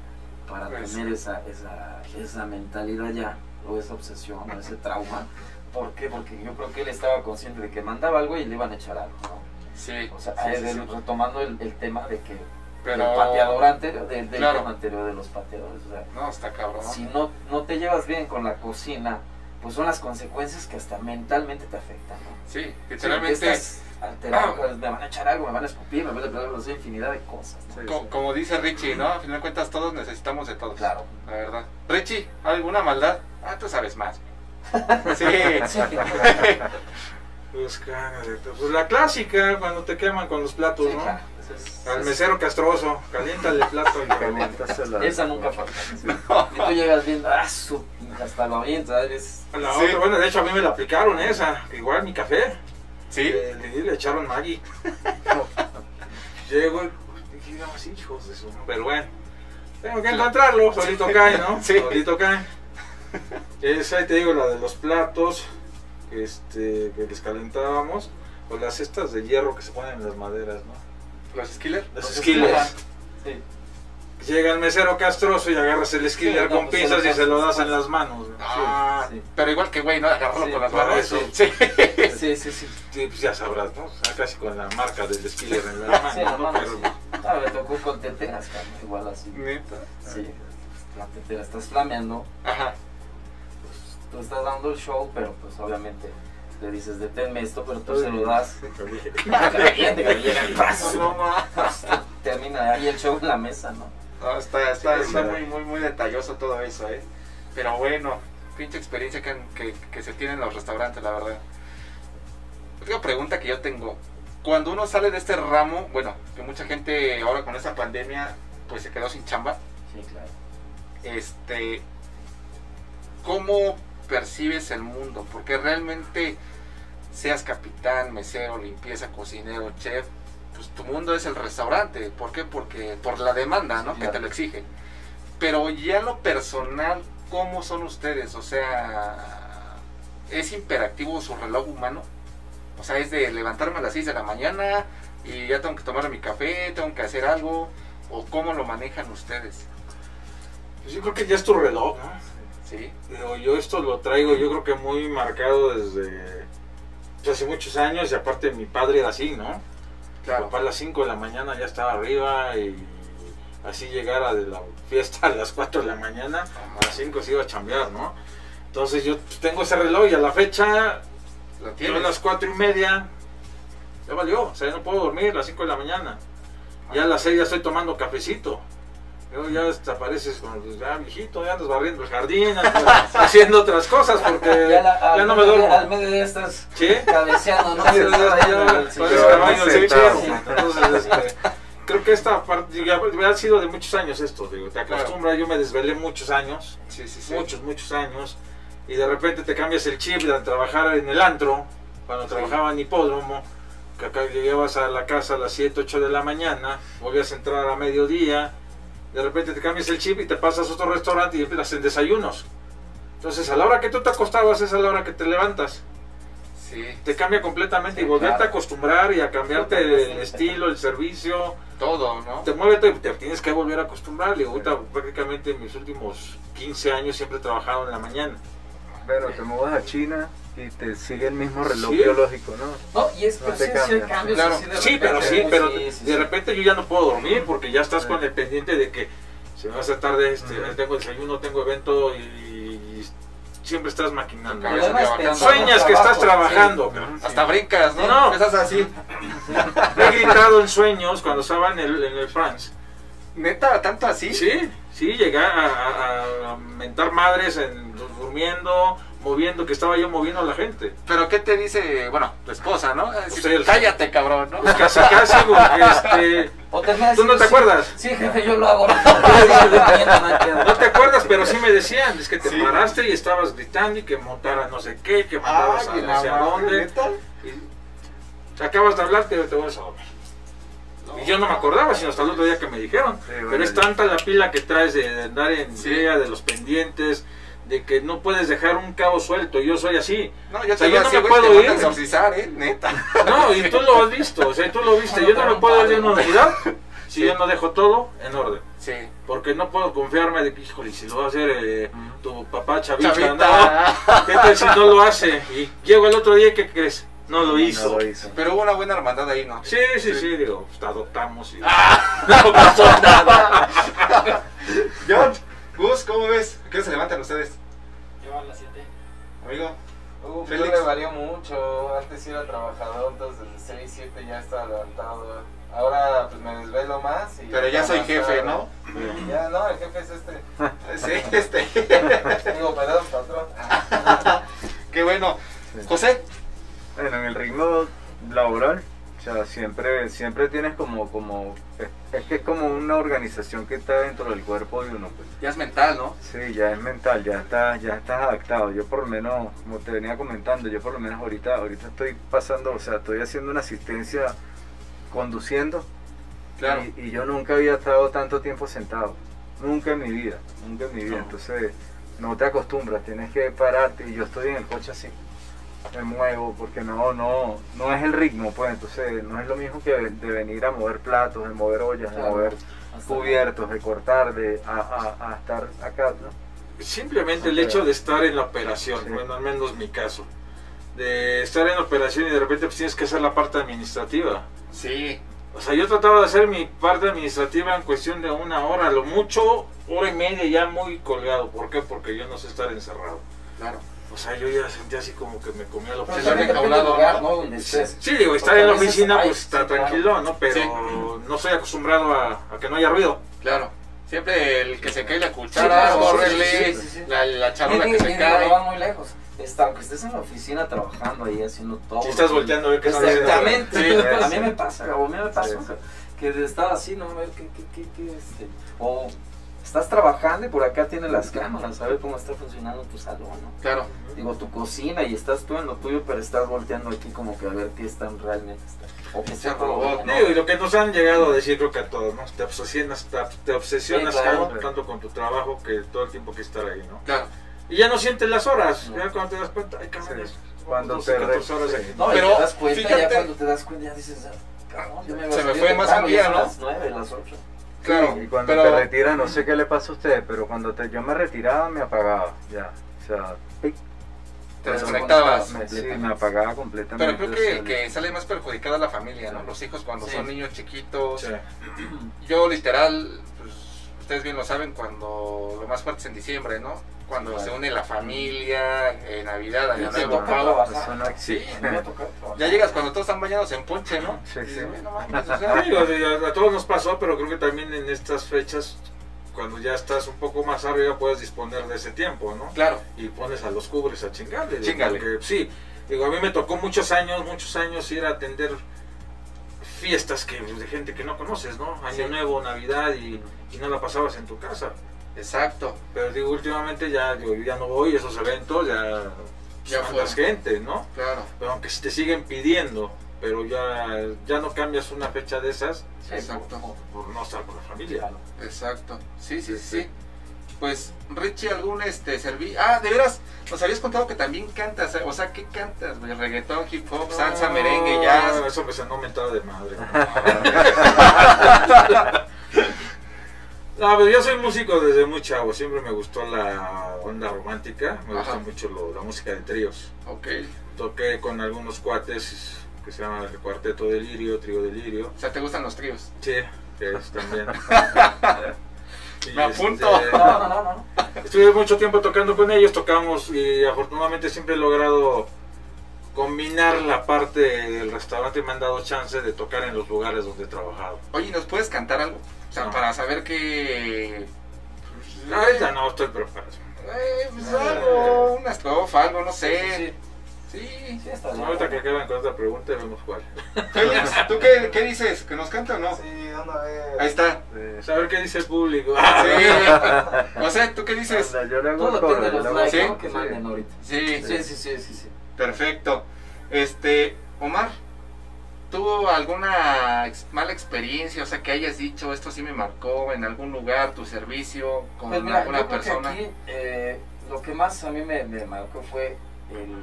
para Pues tener esa, esa, esa mentalidad ya, o esa obsesión, o ese trauma. ¿Por qué? Porque yo creo que él estaba consciente de que mandaba algo y le iban a echar algo, ¿no? Sí. O sea, sí, retomando el, el tema de que Pero. el pateador anterior, del, del Claro. anterior de los pateadores, o sea, No, está cabrón. si no, no te llevas bien con la cocina, pues son las consecuencias que hasta mentalmente te afectan, ¿no? Sí, Sí, literalmente. estás alterado, Ah. pues, me van a echar algo, me van a escupir, me van a pegar, sé, infinidad de cosas, ¿no? Sí, co- sí. como dice Richie, ¿no? A final de cuentas, todos necesitamos de todos. Claro. La verdad. Richie, ¿alguna maldad? Ah, tú sabes más. Sí. Pues, cágate, pues la clásica, cuando te queman con los platos, Sí, ¿no? claro, es- Al es- mesero castroso, caliéntale el plato. y lo- Caliéntasela. Esa nunca falta. Y tú llegas viendo, ah, su, hasta lo avientas, ¿sabes? La Sí. otra, bueno, de hecho a mí me la aplicaron esa, igual mi café. ¿Sí? Le, le- le echaron Maggi. Llego y dije, no, sí, hijos de su... Pero bueno, tengo que encontrarlo, solito cae, ¿no? Sí. Solito cae. Esa, ahí te digo, la de los platos, que, este, que les calentábamos, o las cestas de hierro que se ponen en las maderas, ¿no? ¿Los skillers? Las Los skillers. Sí. Llega el mesero castroso y agarras el skiller no, con pues, pinzas y se lo das en las manos. ¿no? Ah, sí. pero igual que güey, ¿no? Agarrarlo Sí, con las para manos. eso. Sí. Sí, sí, sí. Sí, pues ya sabrás, ¿no? Casi con la marca del skiller en la mano, Sí, la ¿no? mano, Pero- sí. Ah, me tocó con teteras, cabrón, igual así. Neta. Sí, la tetera estás flameando, Ajá. pues tú estás dando el show, pero pues obviamente le dices deténme esto, pero tú se lo das. Caliente, brazo. No, ma. Termina ahí el show en la mesa, ¿no? No, está, está, Sí, está muy, muy, muy detalloso todo eso, ¿eh? Pero bueno, pinche experiencia que, que, que se tiene en los restaurantes, la verdad. Otra pregunta que yo tengo. Cuando uno sale de este ramo, bueno, que mucha gente ahora con esta pandemia, pues se quedó sin chamba. Sí, claro. Este, ¿cómo percibes el mundo? Porque realmente seas capitán, mesero, limpieza, cocinero, chef, pues tu mundo es el restaurante. ¿Por qué? Porque por la demanda, ¿no? Sí, Que te lo exige. Pero ya lo personal, ¿cómo son ustedes? O sea, ¿es imperativo su reloj humano? O sea, es de levantarme a las 6 de la mañana y ya tengo que tomar mi café, tengo que hacer algo. ¿O cómo lo manejan ustedes? Pues yo creo que ya es tu reloj, ¿no? ¿Sí? Yo esto lo traigo, yo creo que muy marcado desde pues, hace muchos años y aparte mi padre era así, ¿no? Mi Claro. papá a las 5 de la mañana ya estaba arriba y así llegara de la fiesta a las 4 de la mañana, a las 5 se iba a chambear, ¿no? Entonces yo tengo ese reloj y a la fecha, ¿Lo yo a las 4 y media, ya valió, o sea, ya no puedo dormir a las 5 de la mañana. Ya a las 6 ya estoy tomando cafecito. Luego ya hasta apareces con, pues, ya viejito, ya andas barriendo el jardín, andas haciendo otras cosas porque ya, la- al no me duermo. Al medio de estas ¿Sí? cabeceando, ¿no? Ya, ya, ya. Entonces, este, creo que esta parte, ya, ha sido de muchos años esto, digo, te acostumbras, yo me desvelé muchos años, Sí, sí, sí. muchos, muchos años, y de repente te cambias el chip de trabajar en el antro, cuando Sí. trabajaba en hipódromo, que acá llegabas a la casa a las 7, 8 de la mañana, volvías a entrar a mediodía, de repente te cambias el chip y te pasas a otro restaurante y empiezas en desayunos. Entonces, a la hora que tú te acostabas es a la hora que te levantas. Sí, Te cambia completamente y volverte claro. a acostumbrar y a cambiarte el estilo, el servicio. todo, ¿no? Te mueve, te, te tienes que volver a acostumbrar. Y ahorita prácticamente en mis últimos 15 años siempre he trabajado en la mañana. Pero te mueves a China y te sigue el mismo reloj Sí. biológico, ¿no? No, y es No que te sí, cambia. cambios. Claro. Sí, pero sí, pero sí, sí, de sí. repente yo ya no puedo dormir porque ya estás Sí. con el pendiente de que se me va a hacer tarde, este, tengo desayuno, tengo evento y, y siempre estás maquinando. Cabeza Sueñas que estás trabajando. sí. Hasta brincas, ¿no? No. Estás así. He gritado en sueños cuando estaba en el, en el France. Neta, tanto así. Sí, sí, llegué a, a- a mentar madres en, durmiendo, moviendo, que estaba yo moviendo a la gente. Pero ¿qué te dice, bueno, tu esposa, ¿no? Ustedes. cállate, cabrón, ¿no? Pues casi, casi, porque este, O ¿Tú no te acuerdas? Sí, jefe, yo lo hago. no te acuerdas, pero sí me decían, es que te Sí. paraste y estabas gritando y que montara no sé qué, que mandabas a no sé a dónde. Y acabas de hablar, pero te vas a dormir. Y yo no me acordaba, sino hasta el otro día que me dijeron. Sí, Pero es tanta la pila que traes de, andar en idea, de los pendientes, de que no puedes dejar un cabo suelto. Yo soy así. No, yo O sea, yo no así, me güey, puedo a ir. exorcizar, ¿eh? Neta. No, y tú lo has visto, o sea, tú lo viste. Yo no me puedo ir de una unidad si Sí. yo no dejo todo en orden. Sí. Porque no puedo confiarme de que, híjole, si lo va a hacer eh, tu papá Chavita, Chavita. no. ¿Qué tal si no lo hace? Y llego el otro día y ¿qué crees? No lo hizo. No lo hizo. Pero hubo una buena hermandad ahí, ¿no? Sí, sí, sí, digo, pues, adoptamos y... No pasó nada. John, Gus, ¿cómo ves? ¿A ¿Qué hora se levantan ustedes? Yo a las 7. Amigo. Uf, Félix. yo le varió mucho. Antes era trabajador, entonces desde 6, 7 ya estaba levantado. Ahora pues me desvelo más. Y Pero ya soy jefe. ¿no? Ya, no, el jefe es este. Sí, este. Digo, perdón, patrón. Qué bueno. José, Bueno, en el ritmo laboral, o sea, siempre, siempre tienes como, como, es, que es como una organización que está dentro del cuerpo de uno, pues. ya es mental, ¿no? Sí, ya es mental, ya estás, ya estás adaptado. Yo por lo menos, como te venía comentando, yo por lo menos ahorita, ahorita estoy pasando, o sea, estoy haciendo una asistencia conduciendo Claro. y, y yo nunca había estado tanto tiempo sentado, nunca en mi vida, nunca en mi vida. No. Entonces no te acostumbras, tienes que pararte y yo estoy en el coche así, me muevo porque no, no, no es el ritmo, pues entonces no es lo mismo que de venir a mover platos, de mover ollas, de Claro. mover Hasta cubiertos, de cortar, de a, a- a estar acá, ¿no? Simplemente el hecho de estar en la operación, Sí. bueno, al menos mi caso. De estar en la operación y de repente pues, tienes que hacer la parte administrativa. Sí. O sea, yo trataba de hacer mi parte administrativa en cuestión de una hora, lo mucho, hora y media ya muy colgado. ¿Por qué? Porque yo no sé estar encerrado. Claro. O sea, yo ya sentía así como que me comía la oficina. a un lado, lugar, ¿no? ¿no? Donde estés. Sí, digo, estar en la oficina hay- pues está sí, claro. tranquilo, ¿no? Pero Sí. no estoy acostumbrado a, a que no haya ruido. Claro. Siempre el que se cae la Sí, cuchara, claro, córrele, sí, sí, sí. la, la charola que se y cae. no va muy lejos. Está, aunque estés en la oficina trabajando ahí haciendo todo. Si estás volteando a ver qué haciendo. Exactamente. Sí. a mí me pasa, o a mí me pasó Sí. que de estar así, no a ver qué, qué, qué, qué, este. O estás trabajando y por acá tienes las cámaras, a ver cómo está funcionando tu salón, ¿no? Claro. Digo, tu cocina y estás tú en lo tuyo, pero estás volteando aquí como que a ver qué están realmente. está- O sea todo robot, ¿no? Digo, y lo que nos han llegado a decir creo que a todos, ¿no? Te obsesionas, te, te obsesionas Sí, claro. tanto, tanto con tu trabajo que todo el tiempo que estar ahí, ¿no? Claro. Y ya no sientes las horas, No. ya cuando te das cuenta, ay cabrón, Sí. Cuando 12, te 14 horas aquí. No, Pero, te das cuenta, fíjate- ya cuando te das cuenta, ya dices, ah, cabrón, yo me había Se me fue más un día, ¿no? las 9, las 8. Claro. Y cuando pero te retiras, no sé qué le pasa a ustedes, pero cuando te, yo me retiraba, me apagaba, ya. O sea, pic, te desconectabas. me, sí, me apagaba completamente. Pero creo que que sale más perjudicado es la familia, ¿no? Los hijos cuando Sí. son niños chiquitos. Sí. Yo literal, ustedes bien lo saben, cuando lo más fuerte es en diciembre, ¿no? Cuando Claro. se une la familia, eh, Navidad, Año Nuevo, Pavo. no Sí, ya llegas cuando todos están bañados en ponche, ¿no? Sí, Y sí. dices, "Güey, no mames, o sea, Digo, a, a todos nos pasó, pero creo que también en estas fechas, cuando ya estás un poco más arriba, puedes disponer de ese tiempo, ¿no? Claro, Y pones a los cubres a chingarle. digo, Chíngale. porque, sí, digo, a mí me tocó muchos años, muchos años ir a atender fiestas que de gente que no conoces, ¿no? Año Sí. Nuevo, Navidad y, y no la pasabas en tu casa. exacto. Pero digo, últimamente ya, digo, yo ya no voy a esos eventos, ya, Ya fue. gente, ¿no? Claro, Pero aunque te siguen pidiendo, pero ya, ya no cambias una fecha de esas Exacto. por- por no estar con la familia. Exacto. Sí, sí, Sí, sí. sí. Pues, Richie, algún este serví. Ah, de veras, nos habías contado que también cantas. O sea, ¿qué cantas, güey? Reggaetón, hip hop, salsa, No, merengue, jazz. Eso me sonó mentada de madre. No, pues yo soy músico desde muy chavo, siempre me gustó la onda romántica, me gusta Ajá. mucho lo- la música de tríos. Ok. Toqué con algunos cuates que se llaman el Cuarteto Delirio, Trío Delirio. O sea, ¿te gustan los tríos? Sí, que es también. Me apunto. este, No, no, no, no. Estuve mucho tiempo tocando con ellos, tocamos y afortunadamente siempre he logrado combinar la parte del restaurante y me han dado chance de tocar en los lugares donde he trabajado. Oye, ¿nos puedes cantar algo? O sea, No. para saber que... Ahorita no estoy preparado. Eh, pues algo, una estrofa, algo, no sé. Sí, Sí. Sí, está bien. Ahorita que acaben con otra pregunta vemos cuál. Félix, ¿tú qué, qué dices? ¿Que nos canta o no? Sí, anda a ver. Ahí está. Eh, Saber qué dice el público. Sí. O sea, ¿tú qué dices? anda, yo le hago Todo depende de los likes ¿Sí? ¿no? que manden ahorita. Sí, Sí, sí, sí, sí, sí. perfecto. Este, Omar, ¿tuvo alguna ex- mala experiencia? O sea, que hayas dicho, esto sí me marcó en algún lugar, tu servicio con Pues mira, alguna yo creo que persona. aquí eh, lo que más a mí me, me marcó fue el-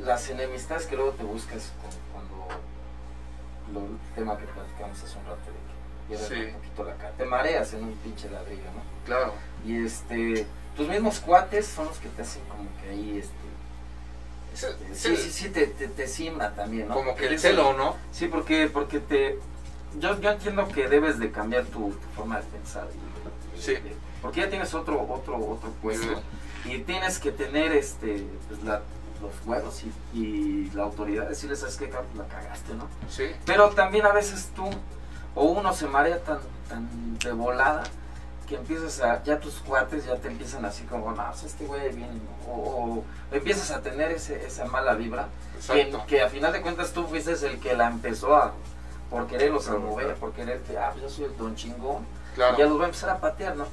las enemistades que luego te buscas cuando el tema que platicamos hace un rato de que Sí. un poquito la cara. Te mareas en un pinche ladrillo, ¿no? Claro. Y este, tus mismos cuates son los que te hacen como que ahí, este, Sí, este, sí, sí, sí, te, te, te simbra también, ¿no? Como que el celo, ¿no? Sí, porque, porque te... Yo, yo entiendo que debes de cambiar tu, tu forma de pensar. y- Sí. y- Porque ya tienes otro otro otro puesto y tienes que tener este pues, la- los huevos y, y la autoridad de decirles, ¿sabes qué? La cagaste, ¿no? Sí. Pero también a veces tú o uno se marea tan, tan de volada que empiezas a, ya tus cuates ya te empiezan así como, no, este güey viene, ¿no? o, o empiezas a tener ese, esa mala vibra que, que a final de cuentas tú fuiste el que la empezó a, por quererlos a mover, por quererte, ah, pues yo soy el don chingón, Claro. y ya los va a empezar a patear, ¿no?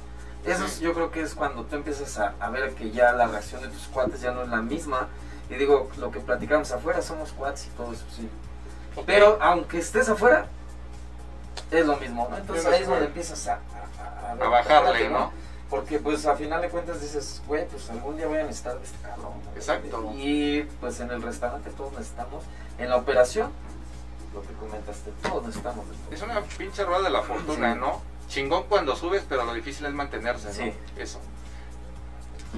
Eso es- Sí. yo creo que es cuando tú empiezas a, a ver que ya la reacción de tus cuates ya no es la misma, y digo, lo que platicamos afuera somos cuates y todo eso, sí. Pero aunque estés afuera, es lo mismo, ¿no? Entonces ahí es donde empiezas a, a, A bajarle, ¿no? Porque pues a final de cuentas dices, güey, pues algún día voy a necesitar de este cabrón. ¿no? Exacto. Y pues en el restaurante todos necesitamos, en la operación, lo que comentaste, todos necesitamos de. Es una pinche rueda de la fortuna, Sí. ¿no? Chingón cuando subes, pero lo difícil es mantenerse, ¿no? Sí. Eso.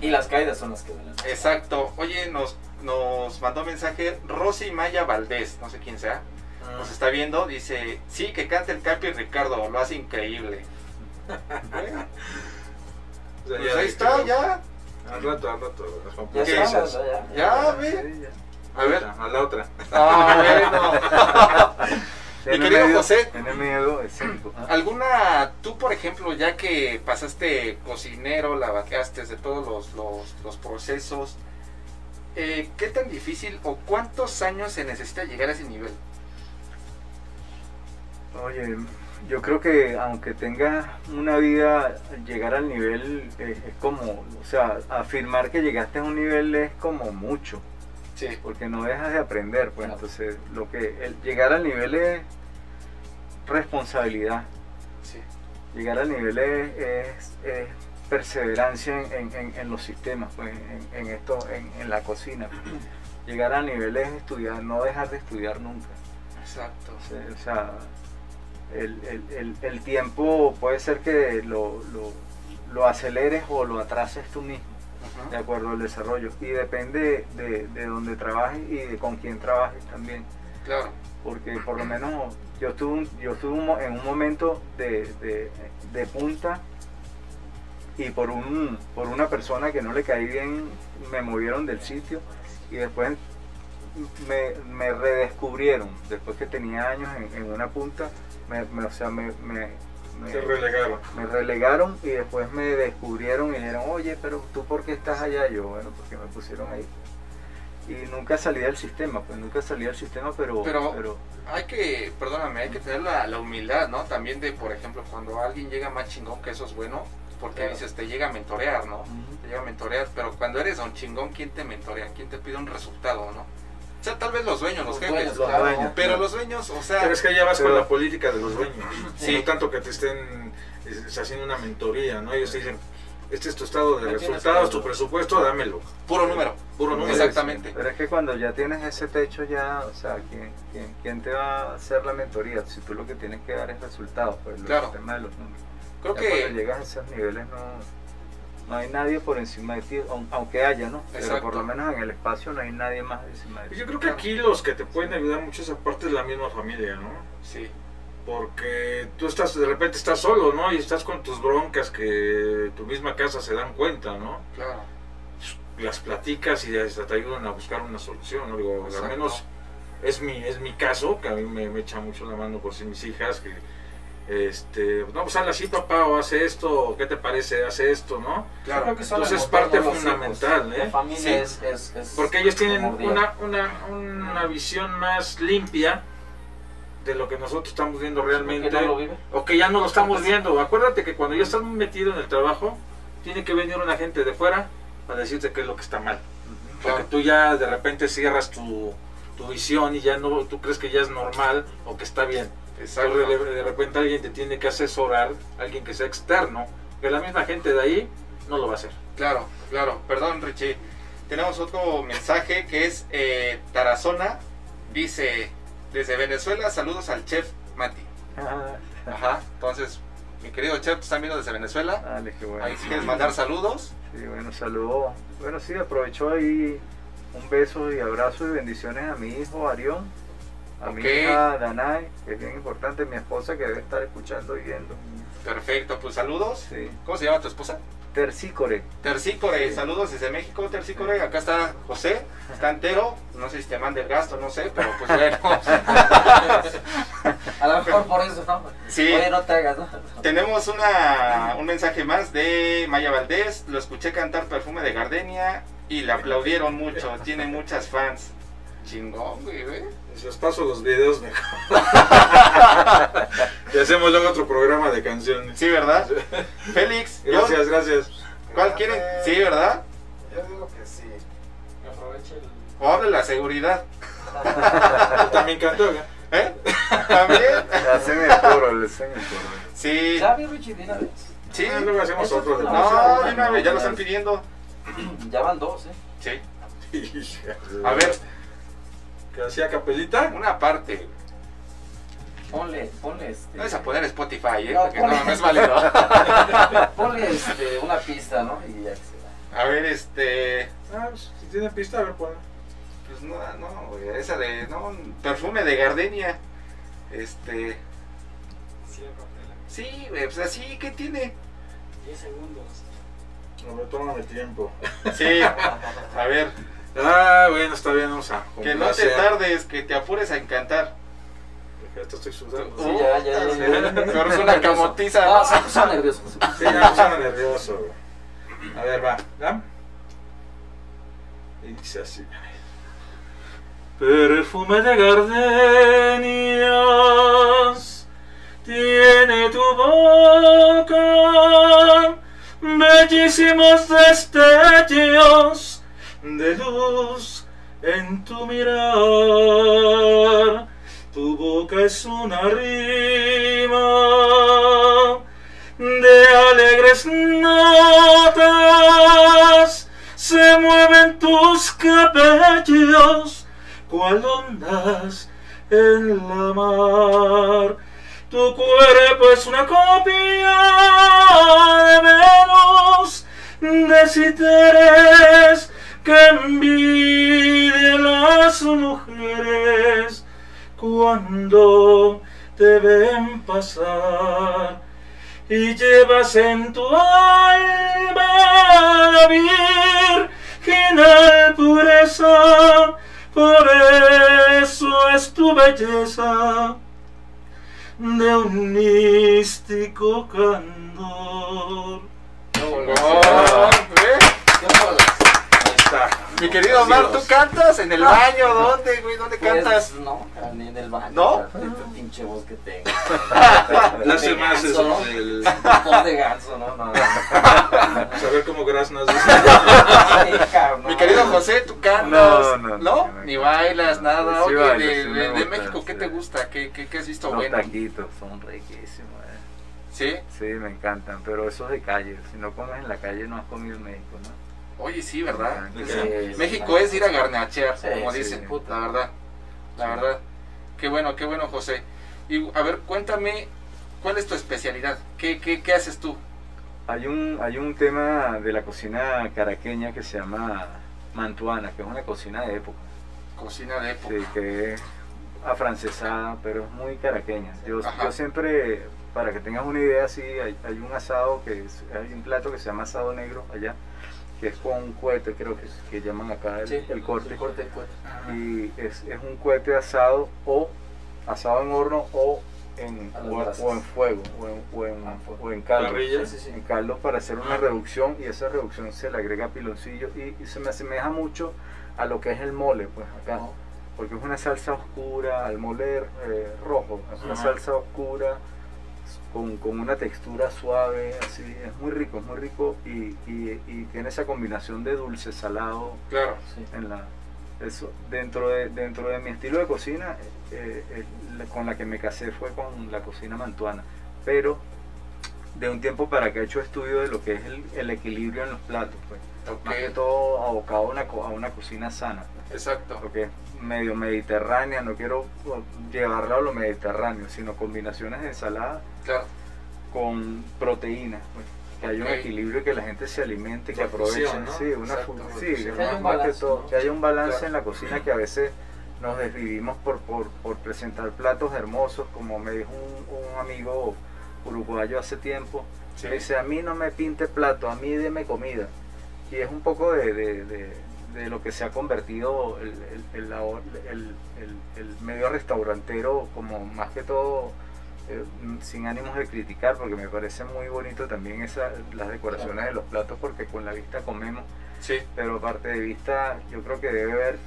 Y las caídas son las que duelen. Exacto. Oye, nos, nos mandó mensaje Rosy Maya Valdés, no sé quién sea. Ah. Nos está viendo, dice, sí, que cante el Capi Ricardo, lo hace increíble. Bueno, O sea, pues ya ahí está, ya. Al rato, al rato. las Ya ¿Qué compuestas. está, dices? ya, ya, Ya, ya. ve. Sí, ya. A ver. A la otra. Ah, bueno. Mi Tiene querido medio- José. Tiene miedo escénico. Ah, ¿Alguna, tú por ejemplo, ya que pasaste cocinero, lavateaste de todos los, los, los procesos, eh, ¿qué tan difícil o cuántos años se necesita llegar a ese nivel? Oye, yo creo que aunque tenga una vida, llegar al nivel eh, es como, o sea, afirmar que llegaste a un nivel es como mucho, Sí. porque no dejas de aprender, pues Claro. entonces lo que el llegar al nivel es responsabilidad, Sí. llegar al nivel es, es- es perseverancia en, en- en- en los sistemas, pues en, en esto, en, la cocina. Llegar al nivel es estudiar, no dejar de estudiar nunca. Exacto. O sea, el, el- el- el tiempo puede ser que lo, lo- lo aceleres o lo atrases tú mismo, de acuerdo al desarrollo. Y depende de, de dónde trabajes y de con quién trabajes también. Claro. Porque por lo menos yo estuve, yo estuve en un momento de, de- de punta y por, un, por una persona que no le caí bien me movieron del sitio y después me, me redescubrieron, después que tenía años en, en una punta, me, me- o sea, me- Se relegaron. me relegaron y después me descubrieron y dijeron, oye, pero tú por qué estás allá? Yo, bueno, porque me pusieron ahí. Y nunca salí del sistema, pues nunca salí del sistema, pero... Pero- pero Hay que, perdóname, hay que tener la, la humildad, ¿no? También de, por ejemplo, cuando alguien llega más chingón, que eso es bueno, porque Claro. dices, te llega a mentorear, ¿no? Te llega a mentorear, pero cuando eres un chingón, ¿quién te mentorea? ¿Quién te pide un resultado, no? O sea, tal vez los dueños, los, Los jefes. dueños, los dueños. Pero los dueños, o sea, Pero es que ya vas Pero- con la política de los dueños. Sí. No tanto que te estén es, haciendo una mentoría, ¿no? Ellos te dicen, este es tu estado de resultados, que- tu presupuesto, dámelo. Puro número. Puro número. Exactamente. Pero es que cuando ya tienes ese techo ya, o sea, ¿quién, quién, quién te va a hacer la mentoría? Si tú lo que tienes que dar es resultados, pues el Claro. tema de los números. Creo Ya cuando que llegas a esos niveles no, no hay nadie por encima de ti, aun- aunque haya, ¿no? Pero Exacto. por lo menos en el espacio no hay nadie más encima de ti. Yo creo que aquí los que te pueden ayudar mucho esa parte es la misma familia, ¿no? sí. Porque tú estás, de repente estás solo, ¿no? Y estás con tus broncas que tu misma casa se dan cuenta, ¿no? Claro. Las platicas y hasta te ayudan a buscar una solución, ¿no? Digo, Exacto. al menos es mi, es mi caso, que a mí me, me echa mucho la mano por si mis hijas, que, este, no, pues hazle así papá, o hace esto, o qué te parece, hace esto, ¿no? Claro. Creo que Entonces, motor parte fundamental, hijos. ¿eh? La familia Sí. es, es, es Porque ellos tienen una, una, una visión más limpia de lo que nosotros estamos viendo realmente. ¿Por qué no lo vive? o que ya no lo estamos viendo. Acuérdate que cuando ya estás metido en el trabajo, tiene que venir una gente de fuera para decirte qué es lo que está mal. Porque tú ya de repente cierras tu, tu visión y ya no, tú crees que ya es normal o que está bien. Exacto. De repente alguien te tiene que asesorar, alguien que sea externo, que la misma gente de ahí no lo va a hacer. Claro, claro. Perdón, Richie. Tenemos otro mensaje que es eh, Tarazona. Dice, desde Venezuela, saludos al chef Mati. Ah, Ajá. Entonces, mi querido chef, ¿te están viendo desde Venezuela? dale, qué bueno. Ahí si quieres mandar saludos. Sí, bueno, saludos. Bueno, sí, aprovecho ahí un beso y abrazo y bendiciones a mi hijo Arión, a mi hija Danay, que es bien importante, mi esposa que debe estar escuchando y viendo. Perfecto, pues saludos. Sí. ¿Cómo se llama tu esposa? Tercícore. Tercícore, saludos desde México, Tercícore. Acá está José, está entero. No sé si te manda el gasto, no sé, pero pues bueno. A lo mejor por eso, ¿no? Sí. Oye, no te hagas, ¿no? Tenemos una, un mensaje más de Maya Valdés. Lo escuché cantar Perfume de Gardenia y le aplaudieron mucho. Tiene muchas fans. Chingón, güey, güey. Si os paso los videos mejor. y hacemos luego otro programa de canciones. Sí, ¿verdad? Félix, yo- Gracias, gracias. ¿cuál quieren? Sí, ¿verdad? Yo digo que sí. Aproveche el... O hable la seguridad. También canto. ¿eh? ¿Eh? ¿También? El coro, le hacen el coro. Sí, ¿Sabe, Richie, de una vez? sí. Ah, luego hacemos otro de No, de una vez, ya lo están pidiendo. Ya van dos, ¿eh? Sí. A ver, ¿Que hacía capelita? una parte. Ponle, ponle este... No es a poner Spotify, ¿eh? No, Porque ponle- no, no es válido. Ponle este, una pista, ¿no? Y ya que se da. A ver, este. Ah, pues, si tiene pista, a ver, pon. Pues no, no, esa de. No, perfume de gardenia. Este. Sí, güey, pues así, ¿qué tiene? 10 segundos. A ver, tómame tiempo. Sí, a ver, Ah, bueno, está bien, vamos a. que no te tardes, que te apures a encantar. Ya te estoy sudando. Sí, ya, ya, ya. es una camotiza, ¿no? se puso nervioso. se puso Sí, ya me nervioso. güey. A ver, va. ¿Ya? Y dice así. Perfume de gardenias tiene tu boca, bellísimos destellos de luz en tu mirar. Tu boca es una rima de alegres notas se mueven tus cabellos cual ondas en la mar. Tu cuerpo es una copia de Venus, de Citeres que las mujeres cuando te ven pasar y llevas en tu alma la virginal pureza, por eso es tu belleza de un místico candor. Mi querido Omar, ¿tú cantas en el baño? ¿Dónde, güey? ¿Dónde Pues, cantas? no, ni en el baño. ¿No? Esta pinche voz que tengo. Le hace más eso, ¿no? el Voz de ganso, ¿no? No, no. saber cómo graznas. Mi no. querido José, ¿tú cantas? No, no, no. Ni bailas, nada. Sí de, sí México, ¿qué sí. te gusta? ¿Qué, qué, qué has visto Los bueno? taquitos son riquísimos. eh. ¿Sí? Sí, me encantan, pero esos de calle. Si no comes en la calle, no has comido en México, ¿no? Oye, sí, ¿verdad? Sí, Sí. sí, México sí. es ir a garnachear, Sí, como sí, dicen, la verdad. La verdad. Qué bueno, qué bueno, José. Y a ver, cuéntame, ¿cuál es tu especialidad? ¿Qué, qué, qué haces tú? Hay un, hay un tema de la cocina caraqueña que se llama mantuana, que es una cocina de época. Cocina de época. Sí, que es afrancesada, pero es muy caraqueña. Yo, yo siempre, para que tengas una idea, sí, hay, hay un asado, que es, hay un plato que se llama asado negro allá, que es con un cohete, creo que, que llaman acá el, Sí, el corte. El corte. Y es, es un cohete asado o asado en horno o en, o, en fuego o en, o en, Ah, fuego. o en caldo. Sí, sí. En caldos para hacer una reducción y esa reducción se le agrega piloncillo y, y se me asemeja mucho a lo que es el mole, pues acá. Oh. Porque es una salsa oscura, al mole eh, rojo, es una salsa oscura con, con una textura suave, así, es muy rico, es muy rico y, y- y tiene esa combinación de dulce, salado, Claro. Sí. en la eso dentro de dentro de mi estilo de cocina eh, eh, la- con la que me casé fue con la cocina mantuana pero de un tiempo para acá he hecho estudio de lo que es el, el equilibrio en los platos pues. Ok. más que todo abocado a una, co- a una cocina sana Exacto. porque medio mediterránea no quiero llevarla a lo mediterráneo sino combinaciones de ensalada Claro. con proteínas pues, que haya Ok. un equilibrio que la gente se alimente que aproveche sí una Exacto, sí. Que haya más- un más que todo, ¿no? que haya un balance Claro. en la cocina que a veces nos desvivimos por, por, por presentar platos hermosos como me dijo un, un amigo uruguayo hace tiempo Sí. me dice a mí no me pinte plato a mí deme comida y es un poco de, de- de- de lo que se ha convertido el, el- el- medio restaurantero como más que todo eh, sin ánimos de criticar porque me parece muy bonito también esa, las decoraciones de los platos porque con la vista comemos Sí. pero aparte de vista yo creo que debe haber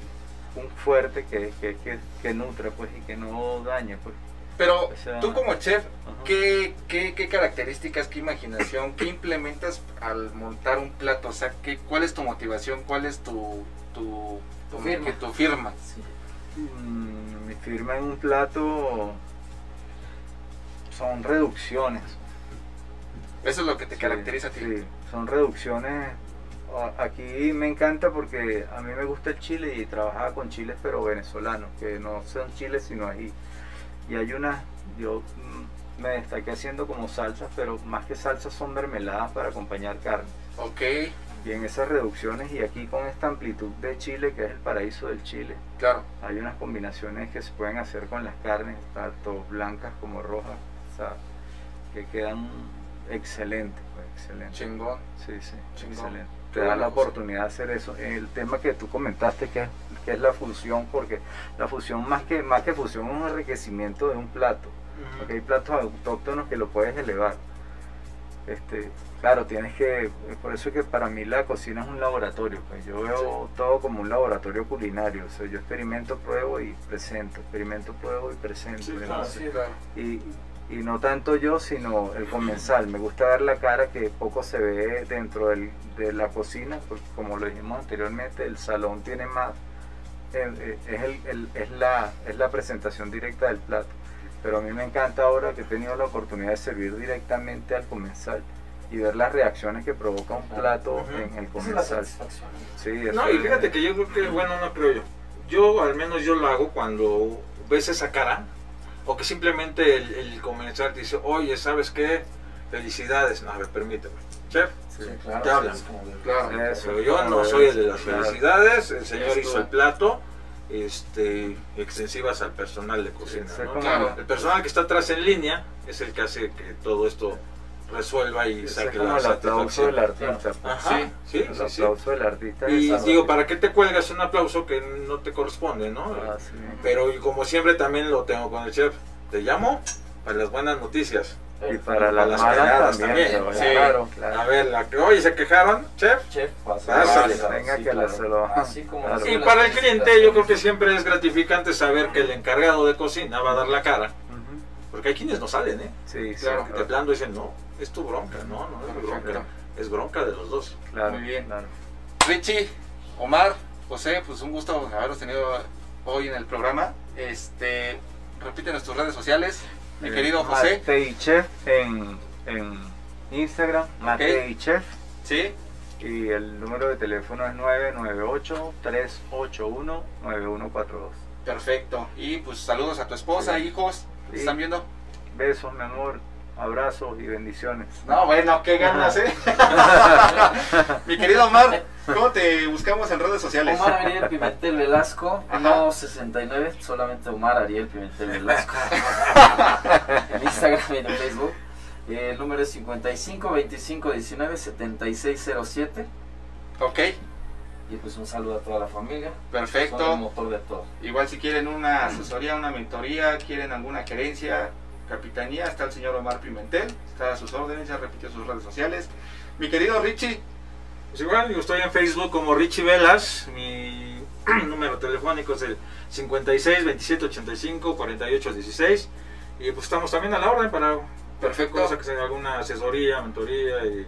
un fuerte que, que, que, que nutre pues y que no dañe pues Pero O sea- tú como chef. ¿qué, qué, qué características, qué imaginación, qué implementas al montar un plato? O sea, ¿qué, ¿cuál es tu motivación? ¿Cuál es tu, tu, tu, Firma. que- tu firma? Sí. Mm, mi firma en un plato son reducciones Eso es lo que te Sí, caracteriza a ti. sí, son reducciones. Aquí me encanta porque a mí me gusta el chile y trabajaba con chiles pero venezolanos, que no son chiles sino ají. Y hay unas, yo mm, me destaqué haciendo como salsas, pero más que salsas son mermeladas para acompañar carne. Ok, Y en esas reducciones y aquí con esta amplitud de chile, que es el paraíso del chile, claro. hay unas combinaciones que se pueden hacer con las carnes, tanto blancas como rojas, o sea, que quedan excelentes, pues, excelentes. Chingón. Sí, sí, Chingón. excelente. Te da la oportunidad de hacer eso. El tema que tú comentaste que es, que es la fusión, porque la fusión más que, más que fusión es un enriquecimiento de un plato. Porque hay platos autóctonos que lo puedes elevar. Este, claro, tienes que, por eso es que para mí la cocina es un laboratorio. Pues yo veo todo como un laboratorio culinario. O sea, yo experimento, pruebo y presento. Experimento, pruebo y presento. Sí, claro. Entonces, Sí, claro. y, y no tanto yo, sino el comensal. Me gusta dar la cara que poco se ve dentro del- de la cocina, porque como lo dijimos anteriormente, el salón tiene más, eh, es, el- el- es, la, es la presentación directa del plato. Pero a mí me encanta ahora que he tenido la oportunidad de servir directamente al comensal y ver las reacciones que provoca un plato Ujú. en el comensal. satisfacción. Sí, No, y es- fíjate que yo creo que, bueno, no creo yo. Yo, al menos yo lo hago cuando ves esa cara, o que simplemente el, el comensal te dice, oye, ¿sabes qué? Felicidades. No, a ver, permíteme. Chef, sí. Sí, claro. Te hablan. de- Claro. Eso, pero yo no soy el de las claro. felicidades, el señor hizo el plato, este, extensivas al personal de cocina. Sí, ¿no? El personal que está atrás en línea es el que hace que todo esto resuelva y Ese es saque como la el aplauso del satisfacción. artista. pues. Ajá, Sí, sí, el sí, sí. aplauso del artista. Y es digo, ¿para qué te cuelgas un aplauso que no te corresponde, no? Ah, sí. Pero y como siempre también lo tengo con el chef, te llamo para las buenas noticias. Y para las las malas también, también, sí. claro, A claro. ver, la que hoy se quejaron, chef. Chef, pasa. Pásale. Venga sí, que la claro. se lo- Así como Claro. Y para el cliente yo creo que siempre es gratificante saber que el encargado de cocina va a dar la cara. Porque hay quienes no salen, ¿eh? Sí, sí, Claro. Que de plano dicen, no, es tu bronca, no, no es mi bronca. Es bronca de los dos. claro, Muy bien. claro. Richie, Omar, José, pues un gusto haberlos tenido hoy en el programa. Este, repítenos tus redes sociales, mi Eh, querido José. Mate y Chef en en Instagram, Mate y Chef. ¿Sí? Y el número de teléfono es 998-381-9142. Perfecto. Y pues saludos a tu esposa, Sí. hijos. ¿Te Sí. ¿Están viendo? Besos, mi amor, abrazos y bendiciones. No, bueno, qué ganas, ¿eh? Mi querido Omar, ¿cómo te buscamos en redes sociales? Omar Ariel Pimentel Velasco, Ajá. no 69, solamente Omar Ariel Pimentel Velasco. en Instagram y en Facebook. Eh, el número es 55 25 19 7607. Ok, Y pues un saludo a toda la familia. Son el perfecto. motor de todo. Igual si quieren una asesoría, una mentoría, quieren alguna gerencia, capitanía, está el señor Omar Pimentel, está a sus órdenes, ya repitió sus redes sociales. Mi querido Richie, Pues igual, yo estoy en Facebook como Richie Velas. Mi número telefónico es el 56 27 85 48 16. Y pues estamos también a la orden para Perfecto. cosa que sea alguna asesoría, mentoría y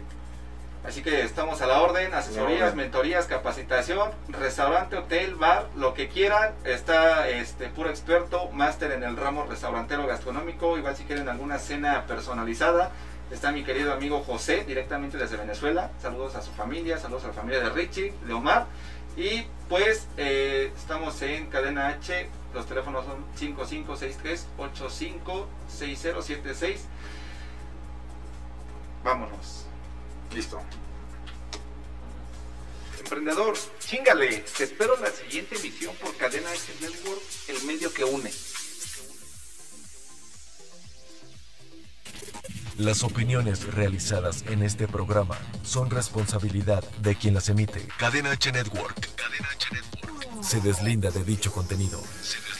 así que estamos a la orden, asesorías, mentorías, capacitación, restaurante, hotel, bar, lo que quieran, está este puro experto, máster en el ramo restaurantero gastronómico, igual si quieren alguna cena personalizada, está mi querido amigo José, directamente desde Venezuela, saludos a su familia, saludos a la familia de Richie, de Omar, y pues eh, estamos en cadena H, los teléfonos son 5563-856076, vámonos. Listo. Emprendedor, chingale. Te espero en la siguiente emisión por Cadena H Network, el medio que une. Las opiniones realizadas en este programa son responsabilidad de quien las emite. Cadena H Network. Cadena H Network. Se deslinda de dicho contenido. Se deslinda